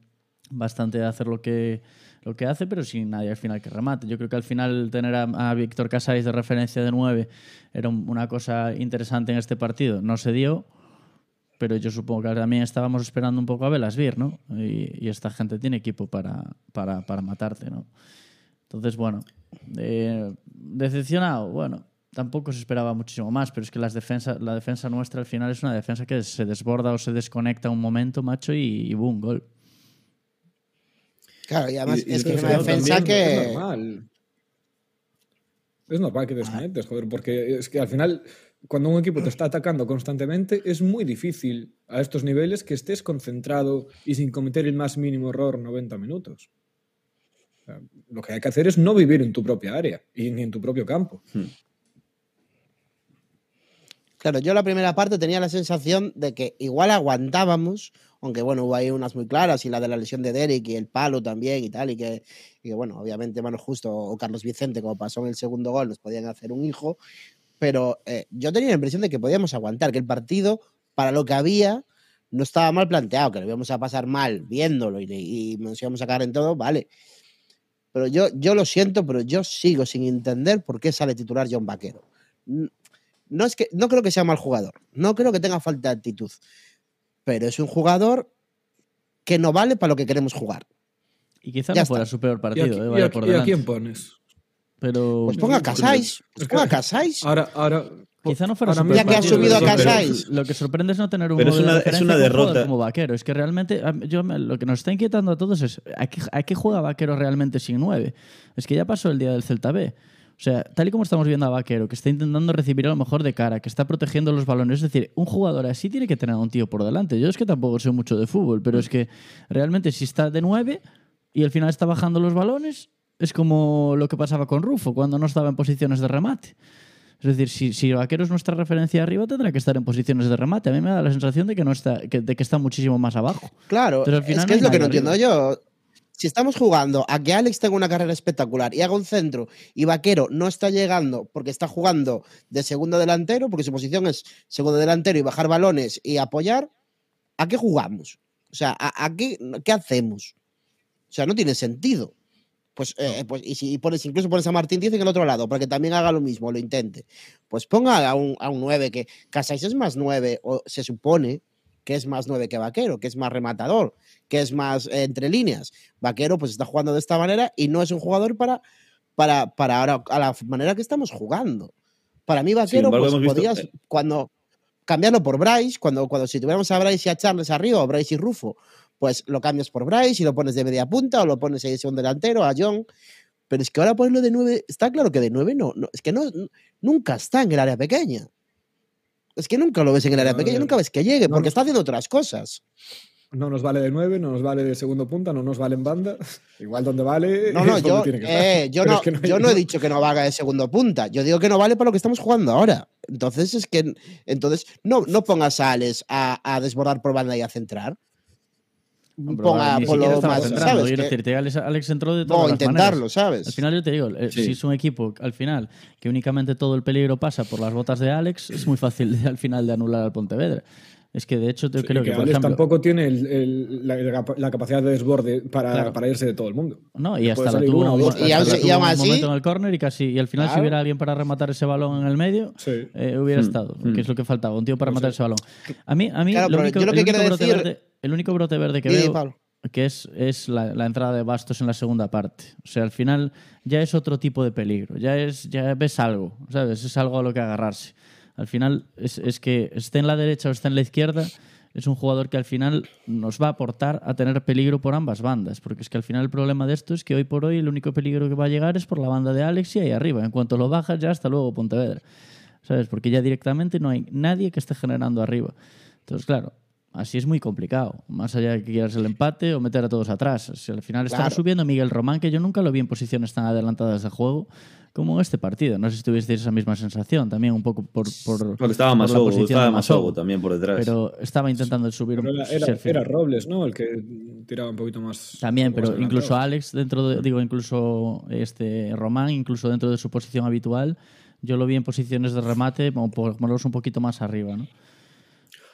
bastante hacer lo que, lo que hace, pero sin nadie al final que remate. Yo creo que al final tener a, a Víctor Casais de referencia de 9 era un- una cosa interesante en este partido. No se dio, pero yo supongo que también estábamos esperando un poco a Velasbir, ¿no? Y, y esta gente tiene equipo para, para, para matarte, ¿no? Entonces, bueno, eh, decepcionado, bueno, tampoco se esperaba muchísimo más, pero es que las defensa, la defensa nuestra al final es una defensa que se desborda o se desconecta un momento, macho, y, y boom, gol. Claro, y además Y- y es que es una defensa También que. Es normal. Es normal que desconectes, joder, porque es que al final, cuando un equipo te está atacando constantemente, es muy difícil a estos niveles que estés concentrado y sin cometer el más mínimo error 90 minutos. Lo que hay que hacer es no vivir en tu propia área y ni en tu propio campo. Claro, yo la primera parte tenía la sensación de que igual aguantábamos, aunque bueno, hubo ahí unas muy claras y la de la lesión de Derek y el palo también y tal, y que, y que, bueno, obviamente Mano Justo o Carlos Vicente, como pasó en el segundo gol, nos podían hacer un hijo, pero eh, yo tenía la impresión de que podíamos aguantar, que el partido, para lo que había, no estaba mal planteado, que lo íbamos a pasar mal viéndolo y, y nos íbamos a caer en todo, vale. Pero yo, yo lo siento, pero yo sigo sin entender por qué sale titular John Vaquero. No es que no creo que sea mal jugador, no creo que tenga falta de actitud, pero es un jugador que no vale para lo que queremos jugar. Y quizá Ya no fuera su peor ¿Y a, partido, eh, y a- por y a delante. quién pones? Pero Pues ponga a Casais, Es pues ponga a Casais. Ahora, ahora, quizá no fuera Ya que ha subido a Casais. Lo que sorprende es no tener un Pero es modelo una- de es referencia una con un jugador derrota. como Vaquero. Es que realmente yo lo que nos está inquietando a todos es ¿a qué, a qué juega Vaquero realmente sin 9? Es que ya pasó el día del Celta B. O sea, tal y como estamos viendo a Vaquero, que está intentando recibir a lo mejor de cara, que está protegiendo los balones. Es decir, un jugador así tiene que tener a un tío por delante. Yo es que tampoco sé mucho de fútbol, pero es que realmente si está de 9 y al final está bajando los balones, es como lo que pasaba con Rufo cuando no estaba en posiciones de remate. Es decir, si, si Vaquero es nuestra referencia arriba, tendrá que estar en posiciones de remate. A mí me da la sensación de que, no está, que, de que está muchísimo más abajo. Claro, Pero al final es que es lo que no entiendo yo. Si estamos jugando a que Alex tenga una carrera espectacular y haga un centro y Vaquero no está llegando porque está jugando de segundo delantero, porque su posición es segundo delantero y bajar balones y apoyar, ¿a qué jugamos? O sea, ¿a, a qué, qué hacemos? O sea, no tiene sentido. Pues, eh, pues y si pones, incluso pones a Martín Díaz en el otro lado, para que también haga lo mismo, lo intente. Pues ponga a un, a un 9 que Casais es más 9, o se supone que es más 9 que Vaquero, que es más rematador, que es más eh, entre líneas. Vaquero pues está jugando de esta manera y no es un jugador para, para, para ahora, a la manera que estamos jugando. Para mí Vaquero embargo, pues, hemos visto- podías, cuando cambiarlo por Bryce, cuando, cuando si tuviéramos a Bryce y a Charles arriba, o Bryce y Rufo, pues lo cambias por Bryce y lo pones de media punta o lo pones ahí de segundo delantero a John. Pero es que ahora ponerlo de 9, está claro que de 9 no, no es que no, nunca está en el área pequeña. Es que nunca lo ves en el área No, pequeña, no, nunca ves que llegue, porque está haciendo otras cosas. no nos vale de 9, no nos vale de segundo punta, no nos vale en banda. Igual donde vale. No, no, yo, tiene que estar. eh, yo, no, es que no hay- yo no he dicho que no valga de segundo punta. Yo digo que no vale para lo que estamos jugando ahora. Entonces es que entonces no, no pongas a Alex a, a desbordar por banda y a centrar. Ponga por lo más. ¿sabes? Que- Alex, Alex entró de todas las intentarlo, maneras. ¿sabes? Al final yo te digo, eh, Sí. si es un equipo al final que únicamente todo el peligro pasa por las botas de Alex, es muy fácil de- al final de anular al Pontevedra. Es que de hecho yo Sí, creo y que, por ejemplo, tampoco tiene el- el- la, la capacidad de desborde para, Claro. para irse de todo el mundo. No, y hasta la tuvo, Y aún- un así- momento en el córner y casi y al final si hubiera alguien para rematar ese balón en el medio Sí. eh, hubiera Mm, estado que es lo que faltaba un tío para matar ese balón a mí a mí Claro, lo pero único, yo lo que el, único quiero decir- verde, el único brote verde que veo Pablo. que es, es la, la entrada de Bastos en la segunda parte o sea al final ya es otro tipo de peligro ya es ya ves algo sabes es algo a lo que agarrarse al final es, es que esté en la derecha o esté en la izquierda es un jugador que al final nos va a aportar a tener peligro por ambas bandas, porque es que al final el problema de esto es que hoy por hoy el único peligro que va a llegar es por la banda de Alex y ahí arriba. En cuanto lo bajas, ya hasta luego Pontevedra. ¿Sabes? Porque ya directamente no hay nadie que esté generando arriba. Entonces, claro, así es muy complicado. Más allá de que quieras el empate o meter a todos atrás. Si al final Claro. subiendo Miguel Román, que yo nunca lo vi en posiciones tan adelantadas de juego como en este partido. No sé si tuvisteis esa misma sensación, también un poco por, por, Porque estaba posición estaba Masogo también por detrás. pero estaba intentando subir Pero un era, sí, era, final. era Robles, ¿no? El que tiraba un poquito más. También, más pero incluso Alex dentro de, digo, incluso este Román, incluso dentro de su posición habitual, yo lo vi en posiciones de remate, como por ponerlos un poquito más arriba, ¿no?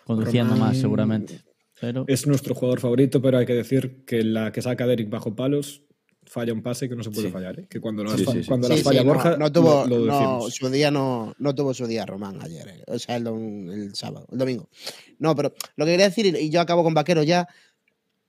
Conduciendo Román más seguramente. Pero Es nuestro jugador favorito, pero hay que decir que la que saca Derek bajo palos falla un pase que no se puede Sí. fallar. ¿eh? Que cuando las, Sí, fa- sí, sí. cuando Sí, las falla Borja, no tuvo, lo, lo no, decimos. su día no, no tuvo su día Román ayer, eh. o sea, el, el sábado, el domingo. No, pero lo que quería decir, y yo acabo con Vaquero ya,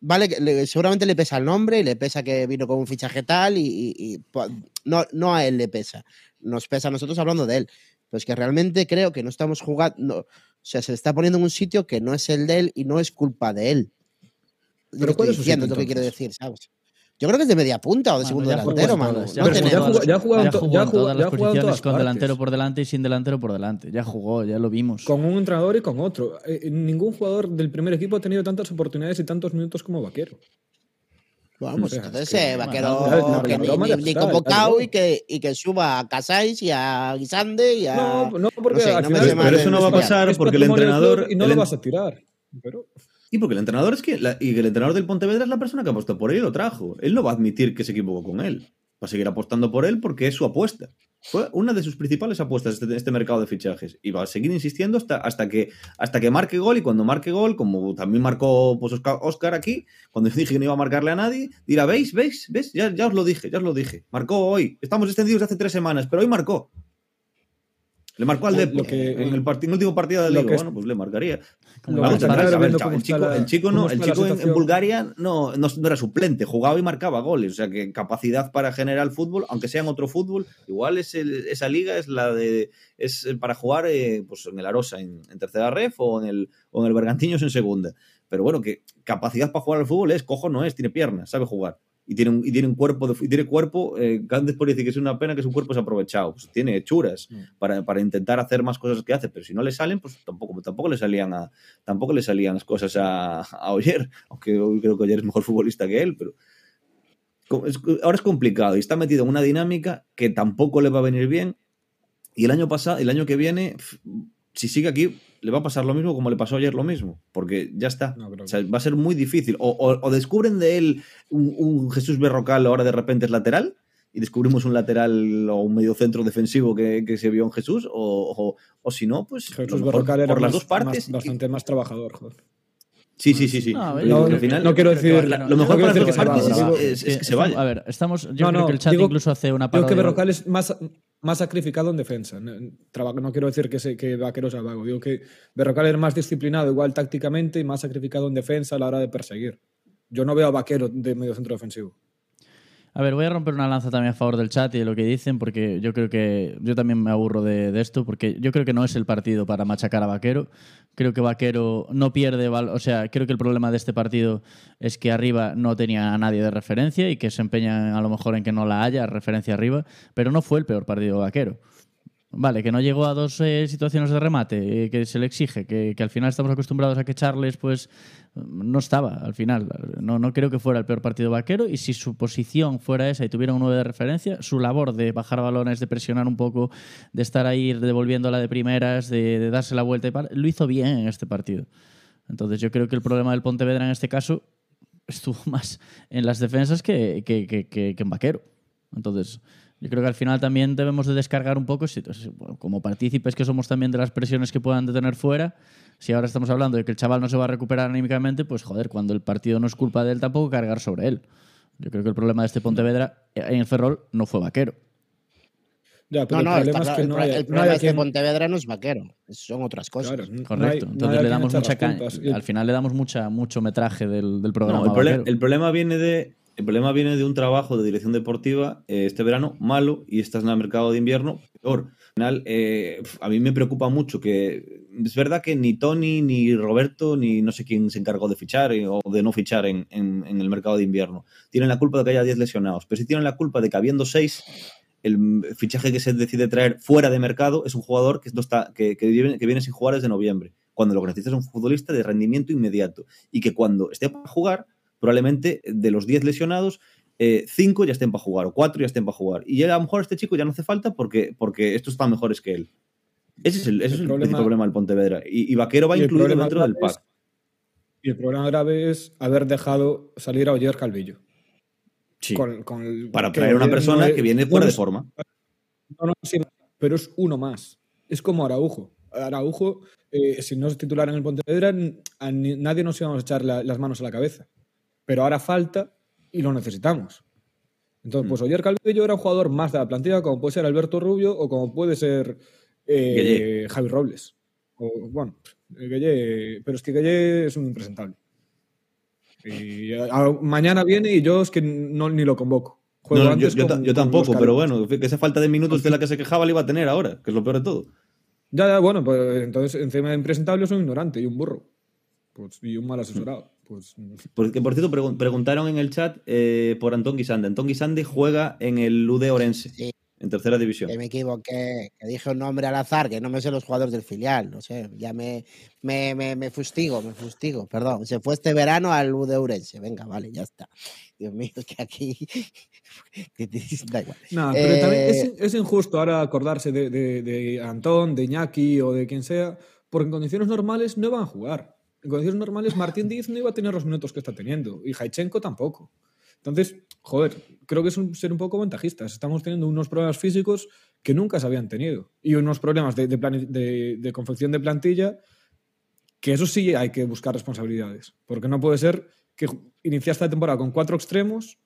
vale, le- seguramente le pesa el nombre y le pesa que vino con un fichaje tal y, y- y, po- no, no a él le pesa, nos pesa a nosotros hablando de él. Pero es que realmente creo que no estamos jugando, no, o sea, se está poniendo en un sitio que no es el de él y no es culpa de él. Pero ¿cuál estoy es su diciendo, sitio, lo que quiero decir, ¿sabes? Yo creo que es de media punta o de segundo ya delantero, mano. todas, No ya jugó ya ya en ya ya todas ya las posiciones todas con partes. delantero por delante y sin delantero por delante. Ya jugó, ya lo vimos. Con un entrenador y con otro. Eh, ningún jugador del primer equipo ha tenido tantas oportunidades y tantos minutos como Vaquero. O sea, entonces que- eh, vaquero la- que la ni, ni- ya ni convocado y que, y que suba a Casais y a Guisande y a. No, no, porque no sé, al no me pero eso no va a pasar porque el entrenador- Y no lo vas a tirar. Pero Y porque el entrenador es que y el entrenador del Pontevedra es la persona que apostó por él y lo trajo. Él no va a admitir que se equivocó con él. Va a seguir apostando por él porque es su apuesta. Fue una de sus principales apuestas este, este mercado de fichajes. Y va a seguir insistiendo hasta, hasta, que, hasta que marque gol. Y cuando marque gol, como también marcó pues, Oscar, aquí, cuando dije que no iba a marcarle a nadie, dirá, ¿veis? ¿Veis? ¿Ves? Ya, ya os lo dije, ya os lo dije. Marcó hoy. Estamos extendidos hace tres semanas, pero hoy marcó. Le marcó al Depor que- en el, en el último partido lo Liga. Bueno, pues le marcaría. Como a ver, el chico, el no, el chico en. Bulgaria no, no, no era suplente, jugaba y marcaba goles. O sea que capacidad para generar fútbol, aunque sea en otro fútbol, igual es el- esa liga es la de es para jugar eh, pues en el Arosa en, en tercera ref o en el o en el Bergantiños en segunda. Pero bueno, que capacidad para jugar al fútbol es, cojo no es, tiene piernas, sabe jugar. Y tiene un, y tiene un cuerpo, de, y tiene cuerpo, eh, por decir que es una pena que su cuerpo se ha aprovechado. Pues tiene hechuras Mm. para, para intentar hacer más cosas que hace, pero si no le salen, pues tampoco, tampoco le salían a, tampoco le salían las cosas a, a Oyer, aunque hoy creo que Oyer es mejor futbolista que él, pero es- ahora es complicado y está metido en una dinámica que tampoco le va a venir bien y el año pasado, el año que viene, si sigue aquí, le va a pasar lo mismo como le pasó ayer lo mismo, porque ya está. No, O sea, va a ser muy difícil. O, o- o descubren de él un, un Jesús Berrocal ahora de repente es lateral y descubrimos un lateral o un medio centro defensivo que, que se vio en Jesús, o, o- si no, pues Jesús mejor Berrocal era por las más- dos partes. más- bastante más trabajador. Joder. Sí, sí, sí, sí. No, yo No, al creo final, no quiero decir. la- lo mejor no para que partes se vaya, es, es- es que se vaya. A ver, estamos, yo No, creo no, que el chat digo- incluso hace una Digo que parodia. Berrocal es más, más sacrificado en defensa. No quiero decir que, se, que Vaquero sea vago. Digo que Berrocal es más disciplinado, igual tácticamente, y más sacrificado en defensa a la hora de perseguir. Yo no veo a Vaquero de medio centro defensivo. A ver, voy a romper una lanza también a favor del chat y de lo que dicen, porque yo creo que yo también me aburro de, esto, porque yo creo que no es el partido para machacar a Vaquero. Creo que Vaquero no pierde, o sea, creo que el problema de este partido es que arriba no tenía a nadie de referencia y que se empeñan a lo mejor en que no la haya referencia arriba, pero no fue el peor partido de Vaquero. Vale, que no llegó a dos eh, situaciones de remate eh, que se le exige, que, que al final estamos acostumbrados a que Charles pues no estaba al final. No, no creo que fuera el peor partido vaquero y si su posición fuera esa y tuviera un 9 de referencia, su labor de bajar balones, de presionar un poco, de estar ahí devolviéndola de primeras, de, de darse la vuelta y par, lo hizo bien en este partido. Entonces yo creo que el problema del Pontevedra en este caso estuvo más en las defensas que, que, que, en vaquero. Entonces Yo creo que al final también debemos de descargar un poco, como partícipes que somos también de las presiones que puedan de tener fuera, si ahora estamos hablando de que el chaval no se va a recuperar anímicamente, pues joder, cuando el partido no es culpa de él, tampoco cargar sobre él. Yo creo que el problema de este Pontevedra en el Ferrol no fue vaquero. Ya, pero No, no, el está problema es que el, no hay, problema a es que quien- Pontevedra no es vaquero, son otras cosas. Claro, Correcto. no hay Entonces le damos mucha caña. Al final le damos mucha, mucho metraje del, del programa. No, el, vaquero. el problema viene de el problema viene de un trabajo de dirección deportiva eh, este verano malo y estás en el mercado de invierno peor. Al final, eh, a mí me preocupa mucho que es verdad que ni Tony, ni Roberto, ni no sé quién se encargó de fichar eh, o de no fichar en, el mercado de invierno. Tienen la culpa de que haya 10 lesionados, pero si tienen la culpa de que habiendo 6, el fichaje que se decide traer fuera de mercado es un jugador que, no está, viene, que viene sin jugar desde noviembre, cuando lo que necesitas es un futbolista de rendimiento inmediato y que cuando esté para jugar, probablemente de los 10 lesionados, 5 ya estén para jugar o 4 ya estén para jugar. Y a lo mejor este chico ya no hace falta porque, porque estos están mejores que él. Ese es el, ese El es el problema- del Pontevedra. Y, y Vaquero va y el incluido dentro del es- pack. Y el problema grave es haber dejado salir a Oyer Calvillo. Sí. Con- con el- para traer una Oyer persona no que viene no fuera de forma. no, no, sí, pero es uno más. Es como Araujo. Araujo, eh, si no es titular en el Pontevedra, a nadie nos íbamos a echar la- las manos a la cabeza. Pero ahora falta y lo necesitamos. Entonces, pues Oyer Calvillo era un jugador más de la plantilla, como puede ser Alberto Rubio o como puede ser eh. Javi Robles. O, bueno, pero es que Gueye es un impresentable. Y a- a- mañana viene y yo es que no, ni lo convoco. Juego No, yo, antes yo ta- con- yo con tampoco, pero bueno, que esa falta de minutos de la que se quejaba la iba a tener ahora, que es lo peor de todo. Ya, ya, bueno, pues entonces encima de impresentable soy un ignorante y un burro. Pues, y un mal asesorado. Pues, Porque, por cierto, pregun- preguntaron en el chat eh, por Antón Guisande. Antón Guisande juega en el Lude Orense, Sí. en tercera división. Que me equivoqué, que dije un nombre al azar, que no me sé los jugadores del filial, no sé, ya me, me, me, me fustigo, me fustigo, perdón. Se fue este verano al U de Urense, venga, vale, ya está. Dios mío, es que aquí. da igual. No, pero Eh, también es, es injusto ahora acordarse de, de- de Antón, de Iñaki o de quien sea, porque en condiciones normales no van a jugar. En condiciones normales Martín Díaz no iba a tener los minutos que está teniendo y Haichenko tampoco. Entonces, joder, creo que es un- ser un poco ventajistas. Estamos teniendo unos problemas físicos que nunca se habían tenido y unos problemas de, de confección de plantilla que eso sí hay que buscar responsabilidades. Porque no puede ser que iniciaste la temporada con cuatro extremos,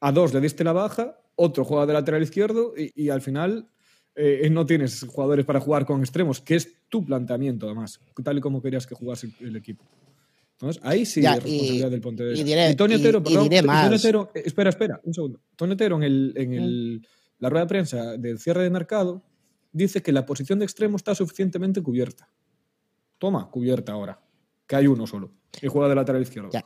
a dos le diste la baja, otro juega de lateral izquierdo y al final eh, no tienes jugadores para jugar con extremos, que es tu planteamiento además, tal y como querías que jugase el, equipo. Entonces, ahí sí Ya, es responsabilidad y- del Pontevedra. y diré- Tony y- Otero, y perdón, Tony. Otero- eh, espera, espera, un segundo. Tony Otero en, el, en el- la rueda de prensa del cierre de mercado dice que la posición de extremo está suficientemente cubierta. Toma, cubierta ahora, que hay uno solo, que juega de lateral izquierdo. Ya.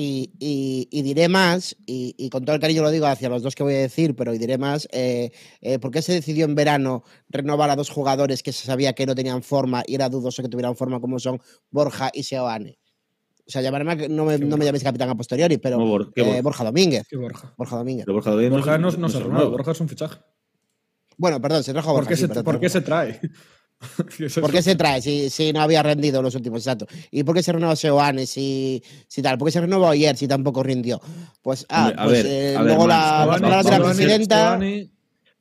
Y, y- y diré más, y, y con todo el cariño lo digo hacia los dos que voy a decir, pero y diré más, eh, eh, ¿por qué se decidió en verano renovar a dos jugadores que se sabía que no tenían forma y era dudoso que tuvieran forma como son Borja y Seoane? O sea, llamarme, a que- no me, ¿Qué no me Borja? llaméis capitán a posteriori, pero No, Bor- ¿qué eh, Borja? Borja Domínguez. Borja. Borja Domínguez. Pero Borja Domínguez Borja no, es- no se renueva, nuevo. Borja es un fichaje. Bueno, perdón, se trajo a ¿Por Borja. qué, sí, se, perdón, por qué se trae? ¿Por qué se trae si, si no había rendido los últimos? Exacto. ¿Y por qué se renueva Seoane si, si tal? ¿Por qué se renovó ayer si tampoco rindió? Pues, ah, a pues ver, eh, a ver, luego Mans, la- de la vamos. presidenta. Sebane-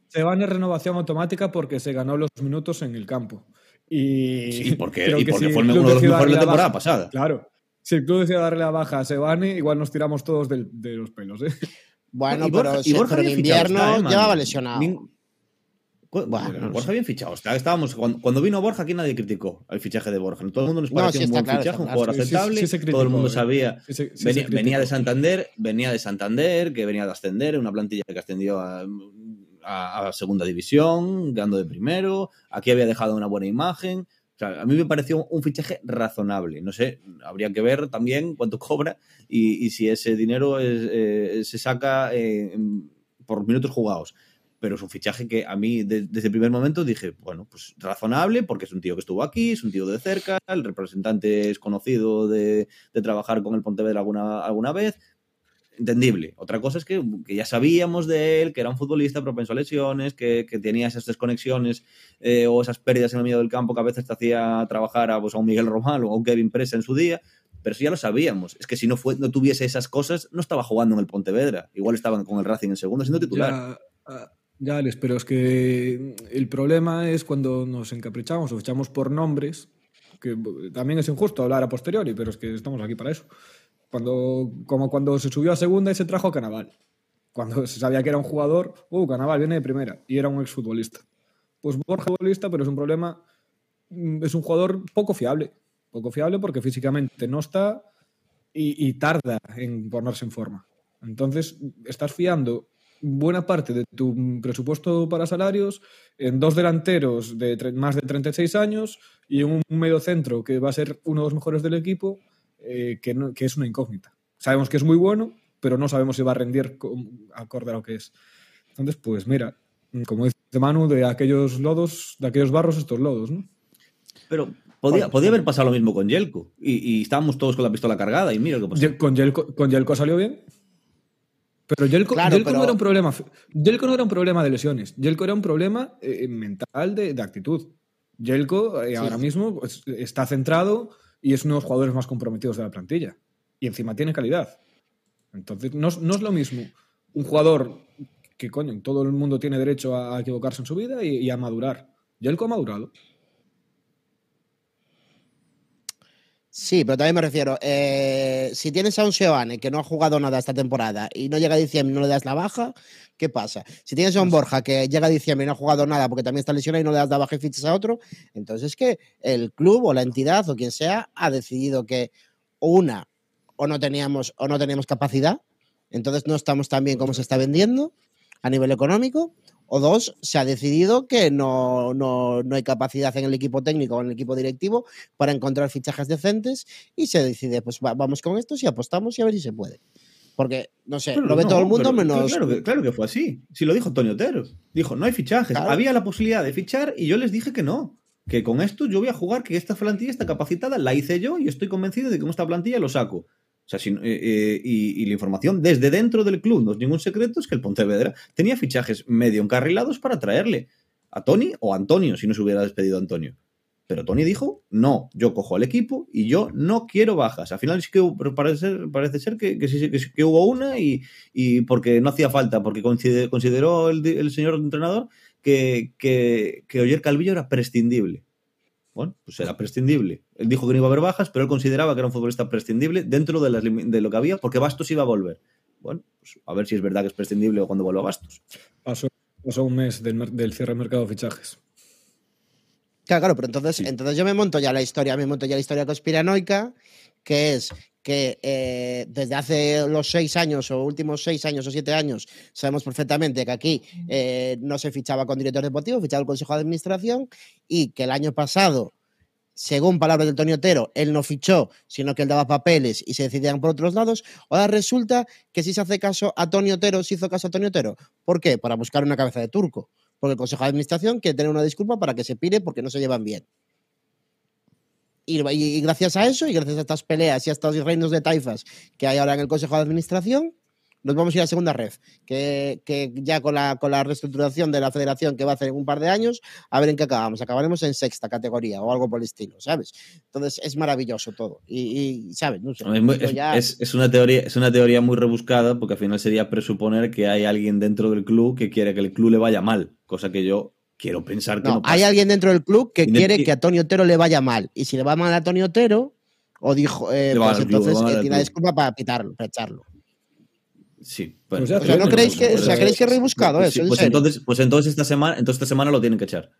Sebane es renovación automática porque se ganó los minutos en el campo. Y, Sí, porque, creo y que porque si fue el uno de los mejores de la temporada baja- pasada. Claro. Si el club decide darle la baja a Sebane, igual nos tiramos todos del- de los pelos. ¿eh? Bueno, Y Borja- pero, y Borja pero en invierno está, ¿eh, llevaba lesionado. Bueno, no Borja sé. bien fichado. está- Estábamos, cuando, cuando vino Borja, aquí nadie criticó el fichaje de Borja. Todo el mundo nos No, parecía sí, un buen claro, fichaje, un jugador Sí, sí, sí, aceptable. sí se todo el mundo criticó, ¿eh? sabía. Venía, criticó. venía de Santander, venía de Santander, que venía de ascender, una plantilla que ascendió a, a- a segunda división, ganando de primero. Aquí había dejado una buena imagen. O sea, a mí me pareció un fichaje razonable. No sé, habría que ver también cuánto cobra y, y si ese dinero es, eh, se saca eh, por minutos jugados. Pero es un fichaje que a mí de- desde el primer momento dije, bueno, pues razonable, porque es un tío que estuvo aquí, es un tío de cerca, el representante es conocido de, de trabajar con el Pontevedra alguna, alguna vez. Entendible. Otra cosa es que, que ya sabíamos de él, que era un futbolista propenso a lesiones, que, que tenía esas desconexiones eh, o esas pérdidas en el medio del campo que a veces te hacía trabajar a, pues, a un Miguel Román o a un Kevin Presa en su día. Pero eso ya lo sabíamos. Es que si no, fue, no tuviese esas cosas, no estaba jugando en el Pontevedra. Igual estaban con el Racing en segundo siendo titular. Ya, Ah, ya, Alex, pero es que el problema es cuando nos encaprichamos o echamos por nombres, que también es injusto hablar a posteriori, pero es que estamos aquí para eso. Cuando, como cuando se subió a segunda y se trajo a Canaval. Cuando se sabía que era un jugador, uh, Canaval viene de primera y era un exfutbolista. Pues Borja futbolista, pero es un problema, mm, es un jugador poco fiable. Poco fiable porque físicamente no está y, y tarda en ponerse en forma. Entonces, estás fiando buena parte de tu presupuesto para salarios en dos delanteros de más de 36 años y en un medio centro que va a ser uno de los mejores del equipo, eh, que, no- que es una incógnita. Sabemos que es muy bueno, pero no sabemos si va a rendir acorde a lo que es. Entonces, pues mira, como dice Manu, de aquellos lodos, de aquellos barros, estos lodos, ¿no? Pero podía, podía haber pasado lo mismo con Yelko. Y, y estábamos todos con la pistola cargada y mira lo que pasó. Con Yelko, con Yelko salió bien. Pero Yelko, Claro, Yelko pero- no era un problema. Yelko no era un problema de lesiones. Yelko era un problema eh, mental de, de actitud. Yelko eh, ahora mismo pues, está centrado y es uno de los jugadores más comprometidos de la plantilla. Y encima tiene calidad. Entonces, no, es- no es lo mismo un jugador que, coño, todo el mundo tiene derecho a, a equivocarse en su vida y, y a madurar. Yelko ha madurado. Sí, pero también me refiero, eh, si tienes a un Seoane que no ha jugado nada esta temporada y no llega a diciembre y no le das la baja, ¿qué pasa? Si tienes a un Borja que llega a diciembre y no ha jugado nada porque también está lesionado y no le das la baja y fichas a otro, entonces es que el club o la entidad o quien sea ha decidido que una o no teníamos o no teníamos capacidad, entonces no estamos tan bien como se está vendiendo a nivel económico, o dos, se ha decidido que no, no, no hay capacidad en el equipo técnico o en el equipo directivo para encontrar fichajes decentes y se decide, pues va- vamos con estos y apostamos y a ver si se puede. Porque, no sé, Pero lo ve no, todo el mundo pero- menos... Claro que, claro que fue así. Si lo dijo Antonio Otero. Dijo, no hay fichajes. Claro. Había la posibilidad de fichar y yo les dije que no. Que con esto yo voy a jugar, que esta plantilla está capacitada, la hice yo y estoy convencido de que con esta plantilla lo saco. O sea, eh, eh, y, la información desde dentro del club, no es ningún secreto, es que el Pontevedra tenía fichajes medio encarrilados para traerle a Tony o a Antonio, si no se hubiera despedido a Antonio. Pero Tony dijo, no, yo cojo al equipo y yo no quiero bajas. Al final sí que parece ser, parece ser que, que hubo una y, porque no hacía falta, porque consideró el, señor entrenador que, que Oyer Calvillo era prescindible. Bueno, pues era prescindible. Él dijo que no iba a haber bajas, pero él consideraba que era un futbolista prescindible dentro de, las de lo que había, porque Bastos iba a volver. Bueno, pues a ver si es verdad que es prescindible o cuando vuelva Bastos. Pasó, pasó un mes del, del cierre del mercado de fichajes. Claro, claro, pero entonces, entonces yo me monto ya la historia, me monto ya la historia conspiranoica, que es que eh, desde hace los seis años o últimos seis años o siete años sabemos perfectamente que aquí eh, no se fichaba con director deportivo, fichaba el Consejo de Administración y que el año pasado, según palabras del Tony Otero, él no fichó, sino que él daba papeles y se decidían por otros lados. Ahora resulta que si se hace caso a Tony Otero, se hizo caso a Tony Otero. ¿Por qué? Para buscar una cabeza de turco porque el Consejo de Administración quiere tener una disculpa para que se pire porque no se llevan bien. Y, y- gracias a eso, y gracias a estas peleas y a estos reinos de taifas que hay ahora en el Consejo de Administración, nos vamos a ir a segunda red, que, que ya con la, con la reestructuración de la federación que va a hacer en un par de años, a ver en qué acabamos. Acabaremos en sexta categoría o algo por el estilo, ¿sabes? Entonces es maravilloso todo. Y, y, ¿sabes? No sé, Es, muy- es- ya- es- es una teoría, es una teoría muy rebuscada porque al final sería presuponer que hay alguien dentro del club que quiere que el club le vaya mal, cosa que yo quiero pensar que no, No, pasa. hay alguien dentro del club que quiere que a Tony Otero le vaya mal. Y si le va mal a Tony Otero, o dijo, eh, pues club, entonces va eh, club. disculpa para pitarlo, para echarlo. Sí, Pues ya O sea, ¿no Pero- creéis que, o sea, ¿creéis que es rebuscado pues, eso? sí, pues entonces, pues entonces esta semana, entonces esta semana lo tienen que echar.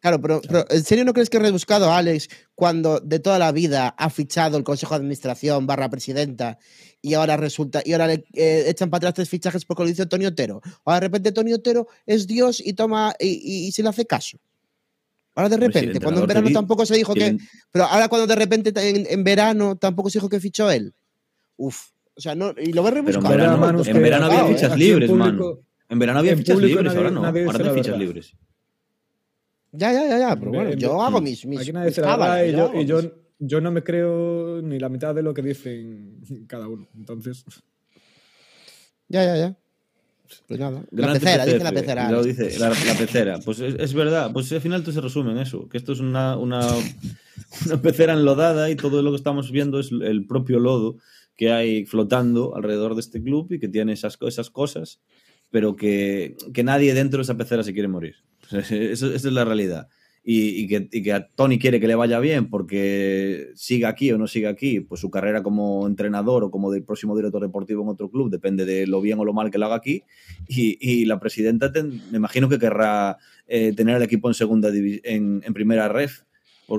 Claro, pero, pero ¿en serio no crees que es rebuscado, Alex, cuando de toda la vida ha fichado el Consejo de Administración barra presidenta y ahora resulta, y ahora le eh, echan para atrás tres fichajes porque lo dice Tony Otero? Ahora de repente Tony Otero es Dios y toma y, y- y se le hace caso. Ahora de Pues si repente, cuando en verano tampoco se dijo que. Pero ahora cuando de repente en, en verano tampoco se dijo que fichó él. Uf. O sea, no, y lo Pero en verano, Manu, es en verano había aquí- fichas libres, público- mano. En verano había en fichas libres, nadie- ahora no. Ahora no hay fichas libres. Ya, ya, ya, ya. Pero En- bueno, en- yo en- hago mis. mis mis y yo y yo, mis- yo no me creo ni la mitad de lo que dicen cada uno. Entonces, Ya, ya, ya. Pues nada. La pecera, dice la pecera. Lo dice, la, la pecera. Pues es, es verdad. Pues al final todo se resume en eso. Que esto es una, una, una pecera enlodada y todo lo que estamos viendo es el propio lodo que hay flotando alrededor de este club y que tiene esas, co- esas cosas. pero que, que nadie dentro de esa pecera se quiere morir. Eso, esa es la realidad. Y, y, que, y, que, a Tony quiere que le vaya bien porque siga aquí o no siga aquí, pues su carrera como entrenador o como del próximo director deportivo en otro club depende de lo bien o lo mal que lo haga aquí. Y, y la presidenta, ten, me imagino que querrá eh, tener el equipo en segunda en, en primera ref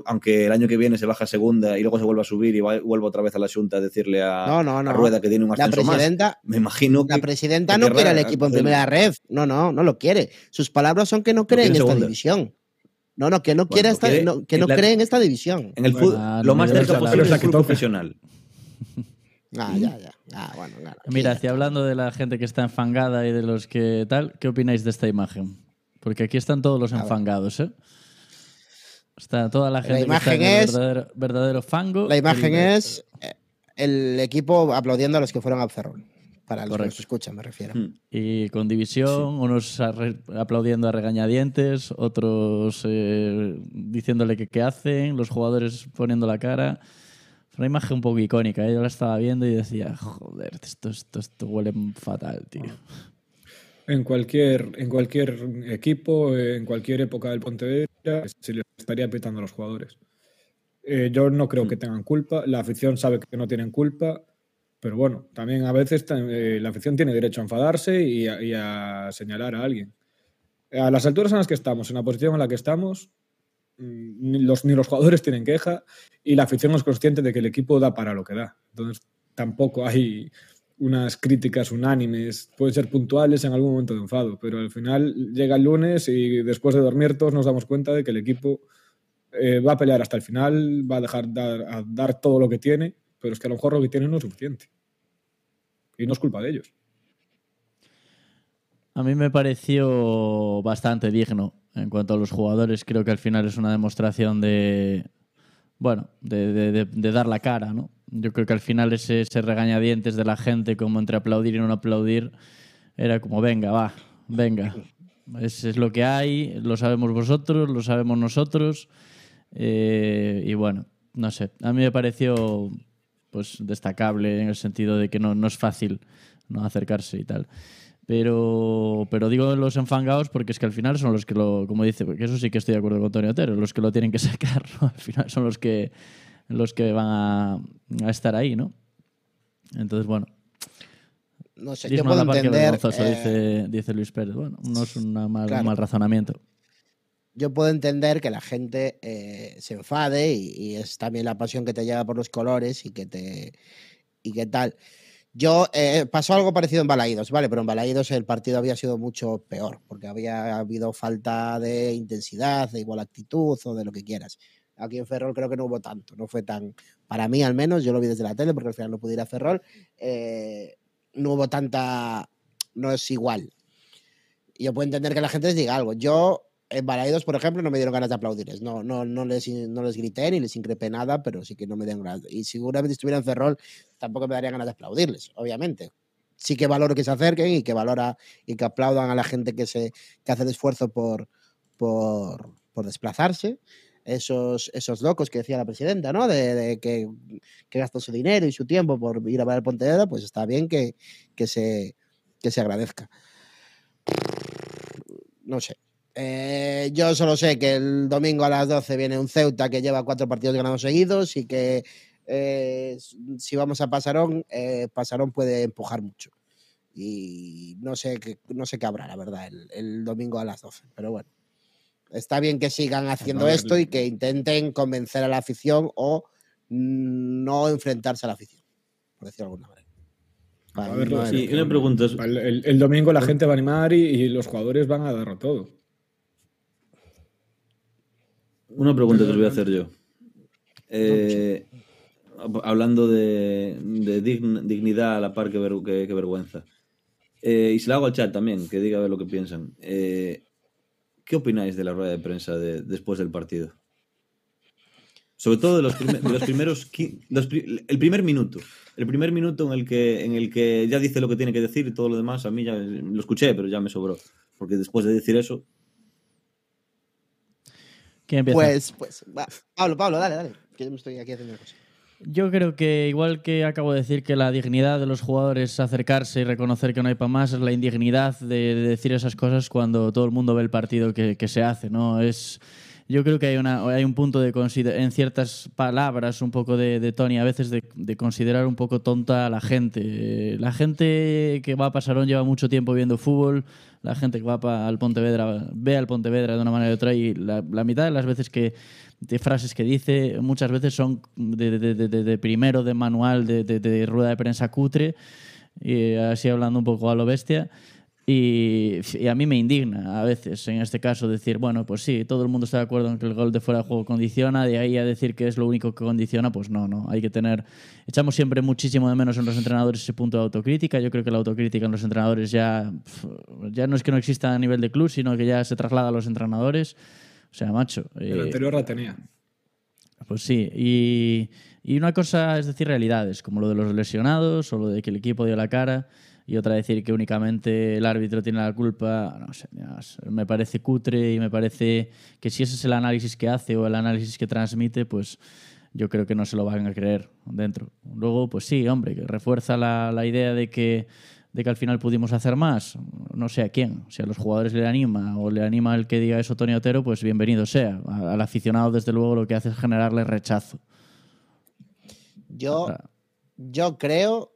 aunque el año que viene se baja a segunda y luego se vuelve a subir y va, vuelve otra vez a la Junta a decirle a, no, no, no. a Rueda que tiene un ascenso la presidenta, más. Me imagino que la presidenta que no quiere el equipo en primera ref. No, no, no lo quiere. Sus palabras son que no cree en esta segunda. división. No, no, que no quiere esta, quiere, no, que no la, cree en esta división. En el Bueno, fútbol, lo no más cerca la- posible es el fútbol es la profesional. Ah, ya, ya. Ah, bueno, claro. Mira, hacia hablando de la gente que está enfangada y de los que tal, ¿qué opináis de esta imagen? Porque aquí están todos los enfangados, ¿eh? Está toda la gente imagen que está en el es- verdadero, verdadero fango. La imagen El- es eh, el equipo aplaudiendo a los que fueron al Ferrol. Para los que Correcto. nos escuchan, me refiero. Hmm. Y con división, unos arre- aplaudiendo a regañadientes, otros eh, diciéndole que qué hacen, los jugadores poniendo la cara. Fue una imagen un poco icónica. ¿eh? Yo la estaba viendo y decía, joder, esto, esto, esto huele fatal, tío. En cualquier, en cualquier equipo, en cualquier época del Pontevedra, se les estaría pitando a los jugadores. Eh, yo no creo que tengan culpa. La afición sabe que no tienen culpa. Pero bueno, también a veces eh, la afición tiene derecho a enfadarse y a, señalar a alguien. A las alturas en las que estamos, en la posición en la que estamos, mm, ni los, ni los jugadores tienen queja y la afición es consciente de que el equipo da para lo que da. Entonces tampoco hay unas críticas unánimes, pueden ser puntuales en algún momento de enfado, pero al final llega el lunes y después de dormir todos nos damos cuenta de que el equipo eh, va a pelear hasta el final, va a dejar dar, a dar todo lo que tiene, pero es que a lo mejor lo que tiene no es suficiente. Y no es culpa de ellos. A mí me pareció bastante digno en cuanto a los jugadores. Creo que al final es una demostración de, bueno, de, dar la cara, ¿no? Yo creo que al final ese, ese regañadientes de la gente, como entre aplaudir y no aplaudir, era como, venga, va, venga. Es, es lo que hay, lo sabemos vosotros, lo sabemos nosotros. eh, y bueno, no sé, a mí me pareció pues destacable en el sentido de que no, no es fácil no acercarse y tal. Pero, pero digo los enfangados porque es que al final son los que lo, como dice, porque eso sí que estoy de acuerdo con Antonio Otero, los que lo tienen que sacar, ¿no? Al final son los que, los que van a, a estar ahí, ¿no? Entonces, bueno, No sé, yo puedo entender. eh, dice, dice Luis Pérez. Bueno, no es una mal, Claro. un mal razonamiento. Yo puedo entender que la gente eh, se enfade y, y es también la pasión que te lleva por los colores y que te y qué tal. Yo eh, pasó algo parecido en Balaídos, ¿vale? Pero en Balaídos el partido había sido mucho peor, porque había habido falta de intensidad, de igual actitud o de lo que quieras. Aquí en Ferrol creo que no hubo tanto, no fue tan, para mí al menos, yo lo vi desde la tele porque al final no pude ir a Ferrol, eh, no hubo tanta, no es igual. Yo puedo entender que la gente les diga algo. Yo en Balaidos, por ejemplo, no me dieron ganas de aplaudirles. No, no, no, les, no les grité ni les increpé nada, pero sí que no me dieron ganas. Y seguramente si estuviera en Ferrol, tampoco me daría ganas de aplaudirles, obviamente. Sí que valoro que se acerquen y que valora y que aplaudan a la gente que, se, que hace el esfuerzo por, por, por desplazarse. Esos, esos locos que decía la presidenta, ¿no? De, que, que gastan su dinero y su tiempo por ir a ver el Pontevedra, pues está bien que, que, se, que se agradezca. No sé. Eh, yo solo sé que el domingo a las 12 viene un Ceuta que lleva cuatro partidos ganados seguidos y que eh, si vamos a Pasarón, eh, Pasarón puede empujar mucho. Y no sé qué, no sé qué habrá, la verdad, el, el domingo a las 12. Pero bueno, está bien que sigan haciendo esto y que intenten convencer a la afición o mm, no enfrentarse a la afición, por decirlo de alguna manera. Para A ver, no Sí, una pregunta. es- El, el- el domingo la gente va a animar y, y los jugadores van a darlo todo. Una pregunta que os voy a hacer yo. Eh, hablando de, de dign- dignidad a la par que, ver- que- que vergüenza. Eh, y se la hago al chat también, que diga a ver lo que piensan. Eh, ¿Qué opináis de la rueda de prensa de- después del partido? Sobre todo de los, primer- de los primeros. los el primer minuto. El primer minuto en el, que, en el que ya dice lo que tiene que decir y todo lo demás, a mí ya lo escuché, pero ya me sobró. Porque después de decir eso, ¿Quién empieza? Pues, pues, va. Pablo, Pablo, dale, dale. Que yo me estoy aquí haciendo cosas. Yo creo que, igual que acabo de decir que la dignidad de los jugadores es acercarse y reconocer que no hay para más, es la indignidad de, de decir esas cosas cuando todo el mundo ve el partido que, que se hace, ¿no? Es, yo creo que hay, una, hay un punto de consider- en ciertas palabras, un poco de, de Tony, a veces de, de considerar un poco tonta a la gente. La gente que va a Pasarón lleva mucho tiempo viendo fútbol, la gente que va al Pontevedra ve al Pontevedra de una manera u otra y la, mitad de las veces que de frases que dice muchas veces son de, de- de- primero de manual de, rueda de prensa cutre y así hablando un poco a lo bestia y, y a mí me indigna a veces en este caso decir bueno pues sí todo el mundo está de acuerdo en que el gol de fuera de juego condiciona de ahí a decir que es lo único que condiciona pues no no hay que tener echamos siempre muchísimo de menos en los entrenadores ese punto de autocrítica. Yo creo que la autocrítica en los entrenadores ya ya no es que no exista a nivel de club sino que ya se traslada a los entrenadores. O sea macho El eh, anterior la tenía. pues sí, y, y una cosa es decir realidades, como lo de los lesionados o lo de que el equipo dio la cara, y otra decir que únicamente el árbitro tiene la culpa, no sé, me parece cutre y me parece que si ese es el análisis que hace o el análisis que transmite, pues yo creo que no se lo van a creer dentro. Luego, pues sí, hombre, que refuerza la, la idea de que, de que al final pudimos hacer más, no sé a quién, si a los jugadores le anima o le anima el que diga eso Tony Otero, pues bienvenido sea. Al aficionado, desde luego, lo que hace es generarle rechazo. Yo, yo creo,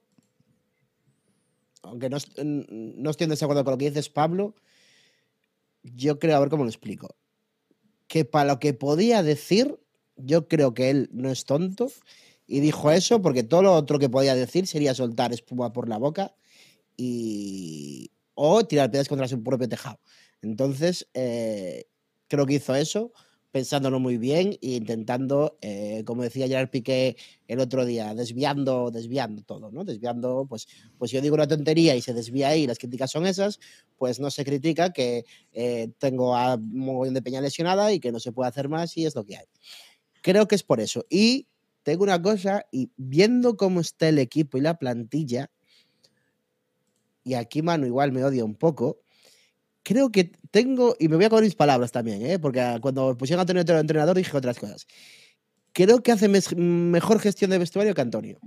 aunque no, no estoy en desacuerdo con lo que dices, Pablo, yo creo, a ver cómo lo explico, que para lo que podía decir, yo creo que él no es tonto y dijo eso porque todo lo otro que podía decir sería soltar espuma por la boca y o tirar piedras contra su propio tejado. Entonces, eh, creo que hizo eso pensándolo muy bien e intentando, eh, como decía Gerard Piqué el otro día, desviando, desviando todo, ¿no? Desviando, pues, pues yo digo una tontería y se desvía ahí, las críticas son esas, pues no se critica que eh, tengo a un de peña lesionada y que no se puede hacer más y es lo que hay. Creo que es por eso. Y tengo una cosa, y viendo cómo está el equipo y la plantilla, y aquí Manu igual me odia un poco, creo que tengo, y me voy a coger mis palabras también, ¿eh? porque cuando pusieron a Antonio Otero entrenador dije otras cosas. Creo que hace mejor gestión de vestuario que Antonio.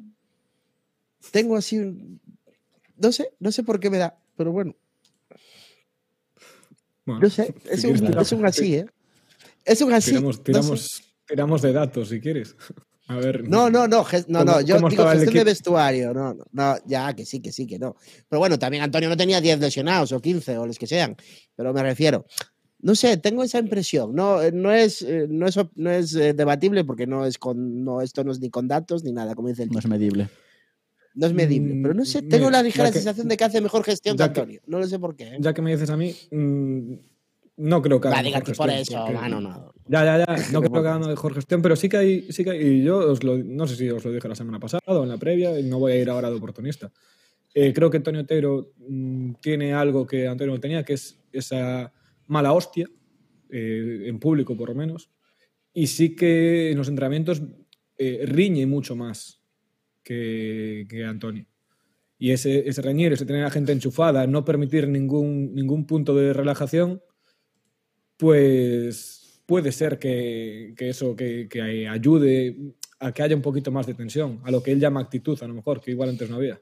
Tengo así un... No sé, no sé por qué me da, pero bueno, Bueno, no sé, es un, es un así, ¿eh? Es un así. Tiramos, no tiramos, sé. tiramos de datos si quieres. A ver. No, no, no, no, ¿Cómo- no, yo digo gestión de vestuario, no, no, no, ya, que sí, que sí, que no. Pero bueno, también Antonio no tenía 10 lesionados o 15 o los que sean, pero me refiero, no sé, tengo esa impresión, no, eh, no es, eh, no es, no es eh, debatible porque no es con, no, esto no es ni con datos ni nada, como dice el No es medible. no es medible, pero no sé, Mm, tengo mira, la ligera sensación de que hace mejor gestión que ya que- Antonio, no lo sé por qué. ¿eh? Ya que me dices a mí, mm, no creo que Va, haga diga mejor que por gestión, eso, porque- mano, no. Ya, ya, ya. No creo que haga mejor gestión, pero sí que hay, sí que hay- y yo os lo, no sé si os lo dije la semana pasada o en la previa, y no voy a ir ahora de oportunista. Eh, creo que Antonio Otero mm, tiene algo que Antonio no tenía, que es esa mala hostia, eh, en público por lo menos, y sí que en los entrenamientos eh, riñe mucho más que, que Antonio. Y ese, ese reñir, ese tener a la gente enchufada, no permitir ningún, ningún punto de relajación, pues puede ser que, que eso que, que ayude a que haya un poquito más de tensión, a lo que él llama actitud, a lo mejor, que igual antes no había.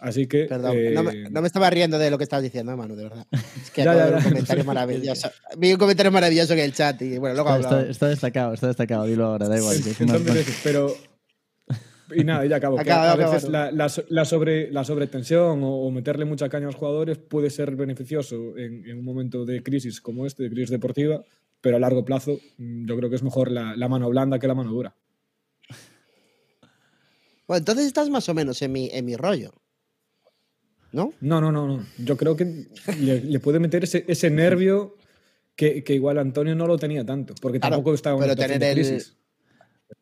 Así que. Perdón, eh, no, me, no me estaba riendo de lo que estabas diciendo, Manu, de verdad. Es que Ya, ya, un comentario maravilloso. Vi un comentario maravilloso en el chat y bueno, luego Está, hablamos. está- está destacado, está destacado, dilo ahora, da igual. pero. Y nada, ya acabo. Acaba, a veces acaba. la, la, so- la sobre, la sobretensión o, o meterle mucha caña a los jugadores puede ser beneficioso en, en un momento de crisis como este, de crisis deportiva, pero a largo plazo mm, yo creo que es mejor la, la mano blanda que la mano dura. Bueno, entonces estás más o menos en mi, en mi rollo. ¿No? No, no, no, no. Yo creo que le, le puede meter ese, ese nervio que, que igual Antonio no lo tenía tanto, porque Claro, tampoco estaba en pero una tener de el- crisis.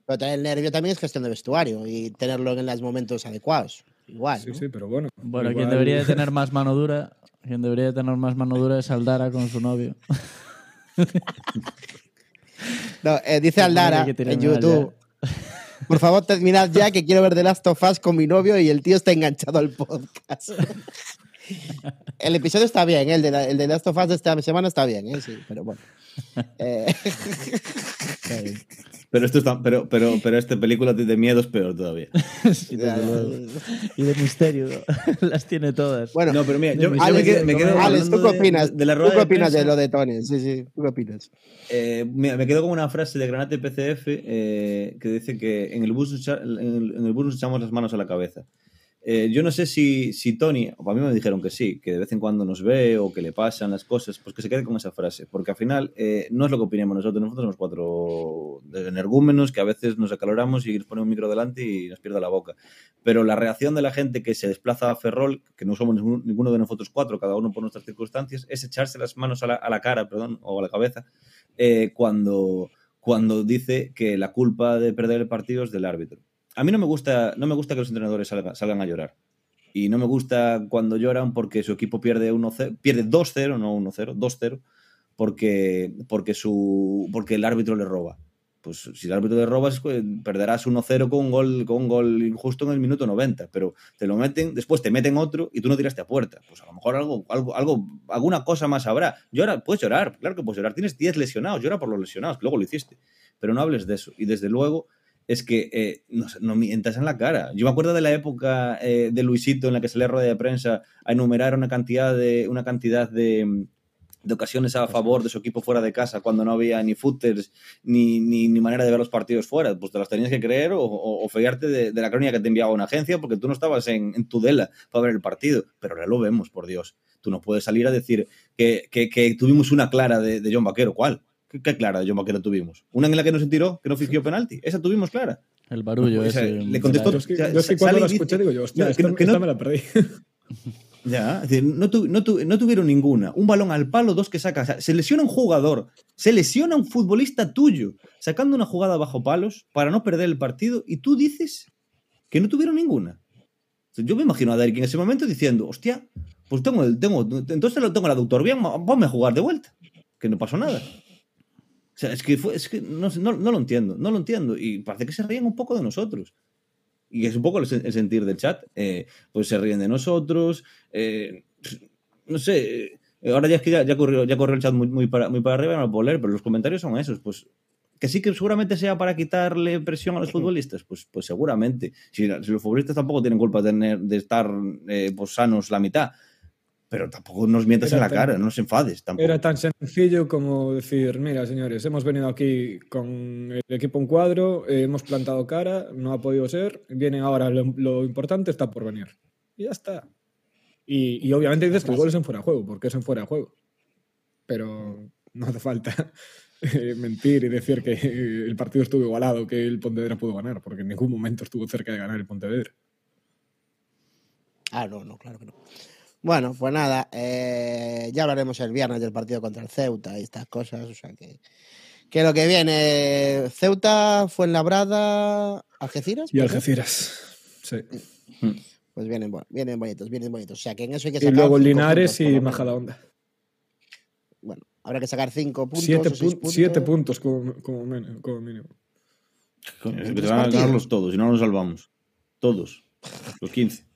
Pero tener el nervio también es gestión de vestuario y tenerlo en los momentos adecuados. Igual. Sí, ¿no? sí, pero bueno. Bueno, igual- quien debería de tener más mano dura, quien debería de tener más mano dura es Aldara con su novio. No, eh, dice Aldara en YouTube. Por favor, terminad ya que quiero ver The Last of Us con mi novio y el tío está enganchado al podcast. El episodio está bien, ¿eh? el de, la- el de Last of Us de esta semana está bien, ¿eh? sí, pero bueno. Eh, Pero esto está, pero, pero, pero esta película de miedo es peor todavía. Sí, luego. Y de misterio, las tiene todas. bueno, No, pero mira, yo, yo Alex, me quedo, me quedo Alex, ¿tú qué opinas? De, de la ¿Tú qué opinas de, prensa. lo de Tony? Sí, sí, ¿tú qué opinas? Eh, mira, me quedo con una frase de Granate PCF eh, que dice que en el, bus, en el, en el bus nos echamos las manos a la cabeza. Eh, yo no sé si, si Tony, a mí me dijeron que sí, que de vez en cuando nos ve o que le pasan las cosas, pues que se quede con esa frase, porque al final eh, no es lo que opinamos nosotros, nosotros somos cuatro energúmenos que a veces nos acaloramos y nos pone un micro delante y nos pierde la boca. Pero la reacción de la gente que se desplaza a Ferrol, que no somos ninguno de nosotros cuatro, cada uno por nuestras circunstancias, es echarse las manos a la, a la cara, perdón, o a la cabeza, eh, cuando, cuando dice que la culpa de perder el partido es del árbitro. A mí no me gusta, no me gusta que los entrenadores salga- salgan a llorar. Y no me gusta cuando lloran porque su equipo pierde 1-0, pierde 2-0, no 1-0, 2-0, porque, porque, su, porque el árbitro le roba. Pues si el árbitro le roba, es que perderás 1-0 con un gol, con un gol injusto en el minuto 90, pero te lo meten, después te meten otro y tú no tiraste a puerta. Pues a lo mejor algo, algo, algo alguna cosa más habrá. Llora, puedes llorar, claro que puedes llorar. Tienes 10 lesionados, llora por los lesionados, que luego lo hiciste. Pero no hables de eso. Y desde luego, es que eh, no, sé, no mientas en la cara. Yo me acuerdo de la época eh, de Luisito en la que se le rueda de prensa a enumerar una cantidad de, una cantidad de, de ocasiones a favor de su equipo fuera de casa cuando no había ni footers ni, ni, ni manera de ver los partidos fuera. Pues te las tenías que creer o, o, o fiarte de, de, la crónica que te enviaba una agencia porque tú no estabas en, en Tudela para ver el partido. Pero ahora lo vemos, por Dios. Tú no puedes salir a decir que, que, que tuvimos una clara de, de John Vaquero. ¿Cuál? ¿Qué, ¿Qué, clara de John Vaquero tuvimos? ¿Una en la que no se tiró, que no fingió penalti? Esa tuvimos clara. El barullo o sea, ese. Le contestó. Yo es que, yo es que cuando la dice- escuché digo yo, hostia, No, esta, que- que esta no- me la perdí. Ya, es decir, no, tu- no tu- no tuvieron ninguna. Un balón al palo, dos que sacas. O sea, se lesiona un jugador, se lesiona un futbolista tuyo, sacando una jugada bajo palos para no perder el partido, y tú dices que no tuvieron ninguna. O sea, Yo me imagino a Derek en ese momento diciendo, hostia, pues tengo, el, tengo entonces lo tengo la doctor bien, ponme a jugar de vuelta, que no pasó nada. Sea, es que, fue- es que no, no, no lo entiendo, no lo entiendo. Y parece que se ríen un poco de nosotros. Y es un poco el, el sentir del chat. eh, pues se ríen de nosotros. eh, no sé. eh, Ahora ya es que ya, ya, corrió, ya corrió el chat muy, muy, para, muy para arriba, no lo puedo leer, pero los comentarios son esos. Pues que sí que seguramente sea para quitarle presión a los futbolistas. Pues, pues seguramente. Si, si los futbolistas tampoco tienen culpa de, tener, de estar eh, pues, sanos la mitad. Pero tampoco nos mientas Era en la tan- cara, no nos enfades. Tampoco. Era tan sencillo como decir, mira, señores, hemos venido aquí con el equipo en cuadro, eh, hemos plantado cara, no ha podido ser, vienen ahora, lo, lo importante está por venir. Y ya está. Y, y obviamente dices que el gol es en fuera de juego, porque es en fuera de juego. Pero no hace falta mentir y decir que el partido estuvo igualado, que el Pontevedra pudo ganar, porque en ningún momento estuvo cerca de ganar el Pontevedra. Ah, no, no, claro que no. Bueno, pues nada, eh, ya hablaremos el viernes del partido contra el Ceuta y estas cosas, o sea que, que lo que viene, Ceuta, Fuenlabrada, Algeciras. Y. Algeciras. Sí. Pues vienen, vienen bonitos, vienen bonitos. O sea que en eso hay que Y sacar luego cinco Linares puntos, y lo menos. Majadahonda. Bueno, habrá que sacar cinco puntos. Siete, o seis pun- puntos. siete puntos como, como, como mínimo. Te van a partidos. ganarlos todos y no nos salvamos. Todos. Los 15.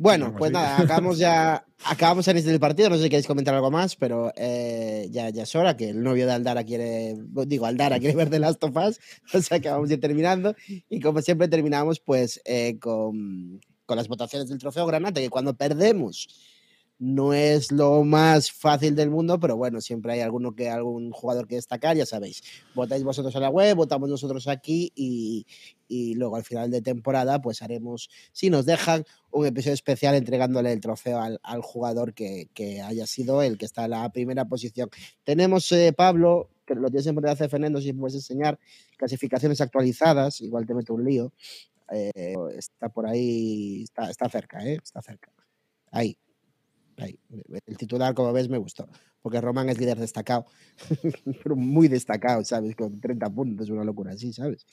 Bueno, pues nada, acabamos ya, acabamos en este del partido, no sé si queréis comentar algo más, pero eh, ya, ya es hora que el novio de Aldara quiere, digo, Aldara quiere ver The Last of Us, o sea que vamos a ir terminando, y como siempre terminamos pues eh, con, con las votaciones del trofeo Granate, que cuando perdemos no es lo más fácil del mundo, pero bueno, siempre hay alguno que, algún jugador que destacar, ya sabéis, votáis vosotros a la web, votamos nosotros aquí, y, y luego al final de temporada pues haremos, si nos dejan, un episodio especial entregándole el trofeo al, al jugador que, que haya sido el que está en la primera posición. Tenemos, eh, Pablo, que lo tienes en de Fernando, si puedes enseñar, clasificaciones actualizadas, igual te meto un lío. Eh, está por ahí, está, está cerca, ¿eh? Está cerca. Ahí. Ahí. El titular, como ves, me gustó. Porque Román es líder destacado, pero muy destacado, ¿sabes? Con 30 puntos, una locura así, ¿sabes?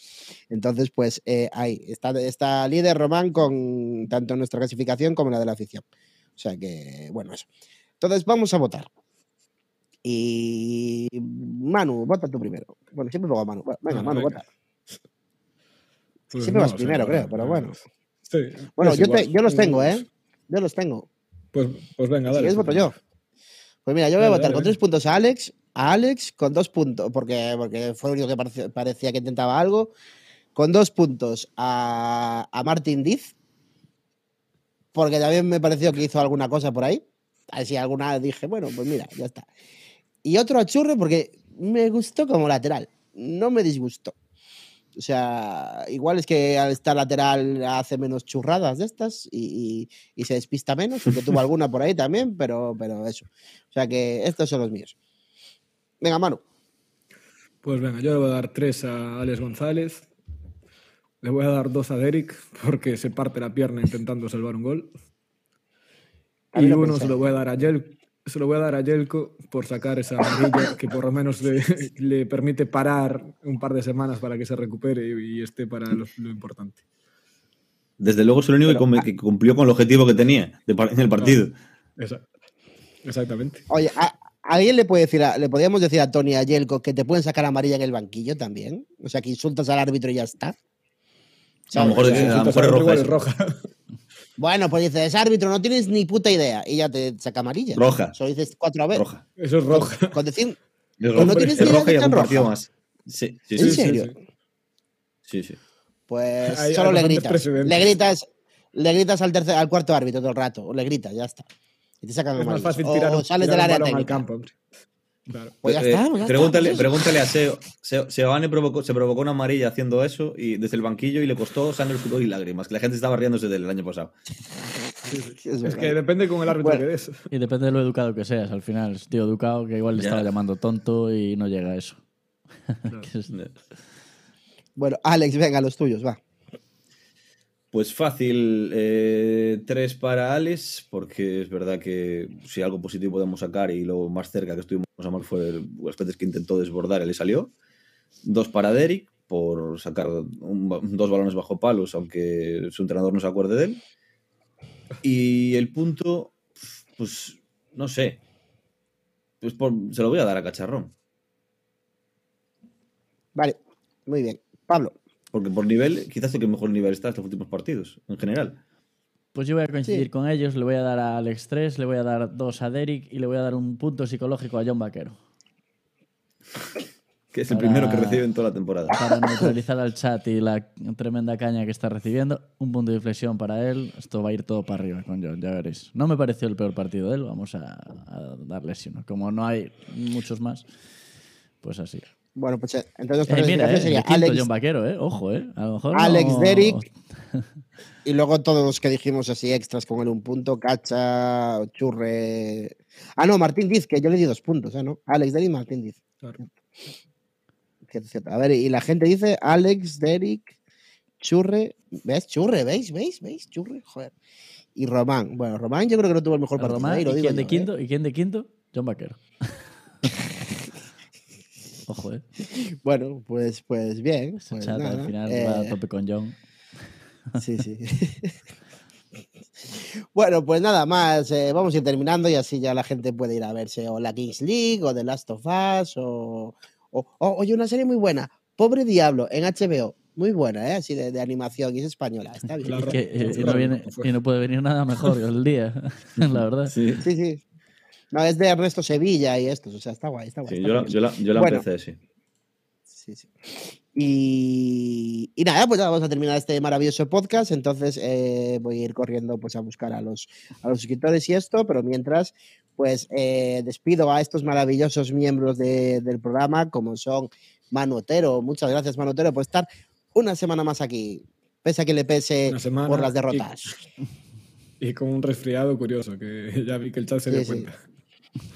Entonces, pues eh, ahí está, está líder Román con tanto nuestra clasificación como la de la afición. O sea que, bueno, eso. Entonces, vamos a votar. Y Manu, vota tú primero. Bueno, siempre luego a Manu. Bueno, venga, Manu, venga. vota. Pues Siempre vas sea, primero, creo, pero bueno. Sí, Bueno, yo, te- yo los tengo, ¿eh? Yo los tengo. Pues, pues venga, Si dale. quieres, voto yo. Pues mira, yo voy a Dale, votar dale, con venga. tres puntos a Alex, a Alex con dos puntos, porque, porque fue el único que parecía, parecía que intentaba algo. Con dos puntos a, a Martin Diz, porque también me pareció que hizo alguna cosa por ahí. Así alguna dije, bueno, pues mira, ya está. Y otro a Churre, porque me gustó como lateral, no me disgustó. O sea, igual es que al estar lateral hace menos churradas de estas y, y- y se despista menos, porque tuvo alguna por ahí también, pero, pero eso. O sea que estos son los míos. Venga, Manu. Pues venga, yo le voy a dar tres a Alex González. Le voy a dar dos a Derek porque se parte la pierna intentando salvar un gol. Y uno pensé. se lo voy a dar a Yel, se lo voy a dar a Yelko por sacar esa amarilla que por lo menos le, le permite parar un par de semanas para que se recupere y, y esté para lo, lo importante. Desde luego es el único que, cumplió con el objetivo que tenía de par- en el partido. Exactamente. Oye, ¿a, ¿alguien le puede decir, a- le podríamos decir a Tony y a Yelko que te pueden sacar amarilla en el banquillo también? O sea, que insultas al árbitro y ya está. A lo mejor, ¿Sabes? a lo mejor es roja. rival, esa. es roja. Bueno, pues dices, árbitro, no tienes ni puta idea. Y ya te saca amarilla. Roja. Solo dices cuatro veces. Roja. Eso es roja. Con decir, Es roja, no tienes es ni idea roja y algún es partido roja. más. Sí, sí, ¿En sí. Sí, sí, serio? sí. sí, sí. pues Hay- solo hay le gritas. Le gritas, le gritas al, tercer, al cuarto árbitro todo el rato. O le gritas, ya está. Y te sacan Es más fácil tirar, o un, sales tirar del un área balón al técnica. campo. hombre. Claro. Pues ya Eh, está, pues ya está, pregúntale, pregúntale a Seo. Seo- Seoane provocó, se provocó una amarilla haciendo eso y desde el banquillo y le costó sangre, sudor y lágrimas. Que la gente estaba riéndose del año pasado. Es que depende con el árbitro Bueno. que des. Y depende de lo educado que seas. Al final, es tío educado que igual le Ya. estaba llamando tonto y no llega a eso. Bueno, Alex, venga, los tuyos, va. Pues fácil, eh, tres para Alex, porque es verdad que si algo positivo podemos sacar y lo más cerca que estuvimos a Marc fue las veces que intentó desbordar y le salió. Dos para Derek, por sacar dos balones bajo palos, aunque su entrenador no se acuerde de él. Y el punto, pues no sé. Pues se lo voy a dar a Cacharrón, Vale, muy bien. Pablo. Porque por nivel, quizás el que mejor nivel está estos últimos partidos, en general. Pues yo voy a coincidir Sí. con ellos. Le voy a dar a Alex 3, le voy a dar 2 a Derek y le voy a dar un punto psicológico a John Vaquero. Que es el primero que recibe en toda la temporada. Para neutralizar al chat y la tremenda caña que está recibiendo. Un punto de inflexión para él. Esto va a ir todo para arriba con John, ya veréis. No me pareció el peor partido de él. Vamos a, a darle sí, ¿no? Como no hay muchos más, pues así. Bueno, pues eh, entonces Eh, mira, eh, sería Alex, John Vaquero, ¿eh? Ojo, ¿eh? A lo mejor Alex no- Derrick. y luego todos los que dijimos así extras con el un punto, Cacha, Churre. Ah, no, Martín Diz, que yo le di dos puntos, ¿eh? ¿no? Alex Derrick, Martín Diz. Claro. Cierto, cierto. A ver, y la gente dice Alex, Derrick, Churre. ¿Ves? Churre, ¿veis? ¿Veis? ¿Veis? Churre, joder. Y Román. Bueno, Román yo creo que no tuvo el mejor partido. Román, ¿eh? Y lo ¿y digo quién de yo, ¿eh? quinto? ¿Y quién de quinto? John Vaquero. Ojo, ¿eh? Bueno, pues, pues bien. Pues chat nada, al final eh, va a tope con John. Sí, sí. bueno, pues nada más. eh, vamos a ir terminando y así ya la gente puede ir a verse o la Kings League o The Last of Us o, o- o- oye, una serie muy buena. Pobre Diablo en HBO. Muy buena, ¿eh? Así de, de animación y es española. Está bien. Y, que, eh, y la no viene, y no puede venir nada mejor el día, la verdad. Sí, Sí, sí. No, es de Ernesto Sevilla y estos. O sea, está guay, está guay. sí, está yo la, yo la, yo la Bueno. empecé, sí. Sí, sí. Y, y nada, pues ya vamos a terminar este maravilloso podcast. Entonces eh, voy a ir corriendo pues, a buscar a los, a los suscriptores y esto, pero mientras, pues eh, despido a estos maravillosos miembros de- del programa, como son Manu Otero. Muchas gracias, Manu Otero, por estar una semana más aquí, pese a que le pese Una semana por las y- derrotas. Y con un resfriado curioso, que ya vi que el chat se Sí, dio sí. cuenta.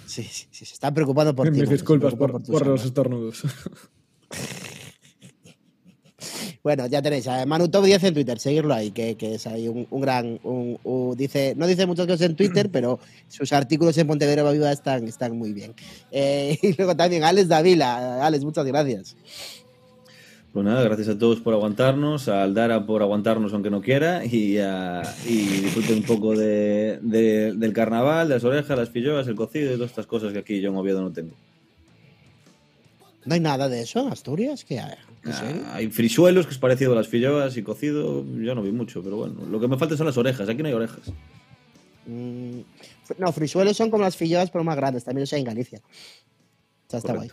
Sí, sí, sí, se está preocupando por ti. Mis disculpas por, por salud. los estornudos. Bueno, ya tenéis a Manu Top 10 en Twitter, seguirlo ahí, que, que es ahí un, un gran. un- un- dice, no dice muchas cosas en Twitter, pero sus artículos en Pontevedra Viva están, están muy bien. Eh, y luego también Alex Davila. Alex, muchas gracias. Pues nada, gracias a todos por aguantarnos, a Aldara por aguantarnos aunque no quiera y, a, y disfruten un poco de, de- del carnaval, de las orejas, las filloas, el cocido y todas estas cosas que aquí yo en Oviedo no tengo. No hay nada de eso en Asturias. ¿Qué hay? Ah, hay frisuelos que es parecido a las filloas y cocido, yo no vi mucho, pero bueno, lo que me falta son las orejas, aquí no hay orejas. Mm, no, frisuelos son como las filloas, pero más grandes. También los hay en Galicia. O sea, está guay.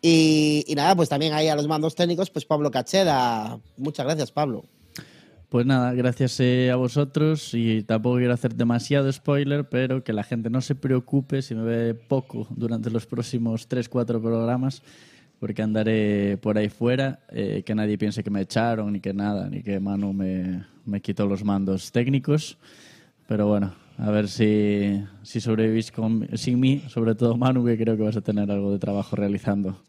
Y nada, pues también ahí a los mandos técnicos, pues Pablo Cacheda. Muchas gracias, Pablo. Pues nada, gracias eh, a vosotros y tampoco quiero hacer demasiado spoiler, pero que la gente no se preocupe si me ve poco durante los próximos 3-4 programas, porque andaré por ahí fuera, eh, que nadie piense que me echaron, ni que nada, ni que Manu me, me quitó los mandos técnicos. Pero bueno, a ver si, si sobrevivís con, sin mí, sobre todo Manu, que creo que vas a tener algo de trabajo realizando.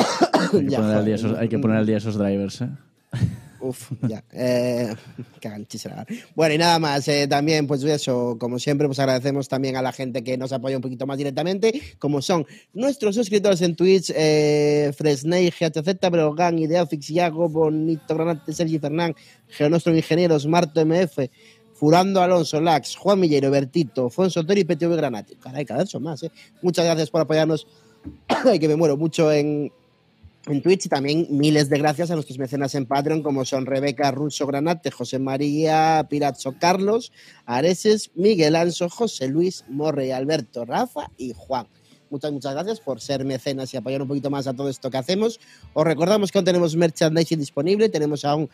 Hay que, Ya, poner, al día esos, hay que poner al día esos drivers, ¿eh? Uf, ya. Eh. Bueno, y nada más. eh, también, pues eso, como siempre, pues agradecemos también a la gente que nos apoya un poquito más directamente, como son nuestros suscriptores en Twitch, eh, Fresney, GHZ, Brogan, Ideafix, Iago, Bonito Granate, Sergi Fernán, Geonostro Ingenieros, Marto MF, Furando Alonso, Lax, Juan Millero, Bertito, Fonso Tori y PTV Granate. Caray, cada vez son más, ¿eh? Muchas gracias por apoyarnos. Ay, que me muero mucho en, en Twitch y también miles de gracias a nuestros mecenas en Patreon como son Rebeca Russo Granate, José María Pirazzo Carlos, Areses, Miguel Anso, José Luis, Morre, Alberto, Rafa y Juan. Muchas, muchas gracias por ser mecenas y apoyar un poquito más a todo esto que hacemos. Os recordamos que aún tenemos merchandising disponible, tenemos aún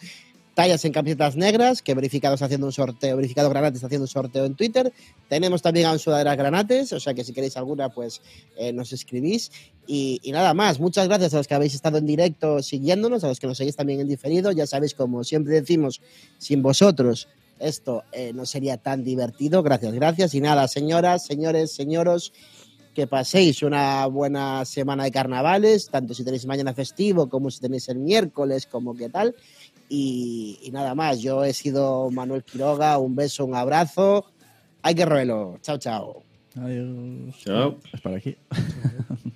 tallas en camisetas negras, que Verificado está haciendo un sorteo, Verificado Granates haciendo un sorteo en Twitter. Tenemos también aún sudaderas granates, o sea que si queréis alguna, pues eh, nos escribís. Y, y nada más, muchas gracias a los que habéis estado en directo siguiéndonos, a los que nos seguís también en diferido. Ya sabéis, como siempre decimos, sin vosotros esto eh, no sería tan divertido. Gracias, gracias. Y nada, señoras, señores, señoros, que paséis una buena semana de carnavales, tanto si tenéis mañana festivo como si tenéis el miércoles, como qué tal. Y, y nada más, yo he sido Manuel Quiroga, un beso, un abrazo. Hay que roerlo. Chao, chao. Adiós. Chao. Es para aquí.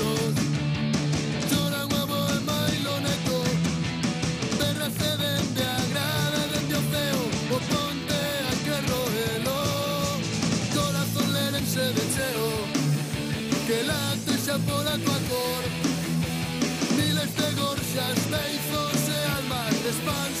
xa por a tua cor Miles de gorxas, beizos e almas Despanse no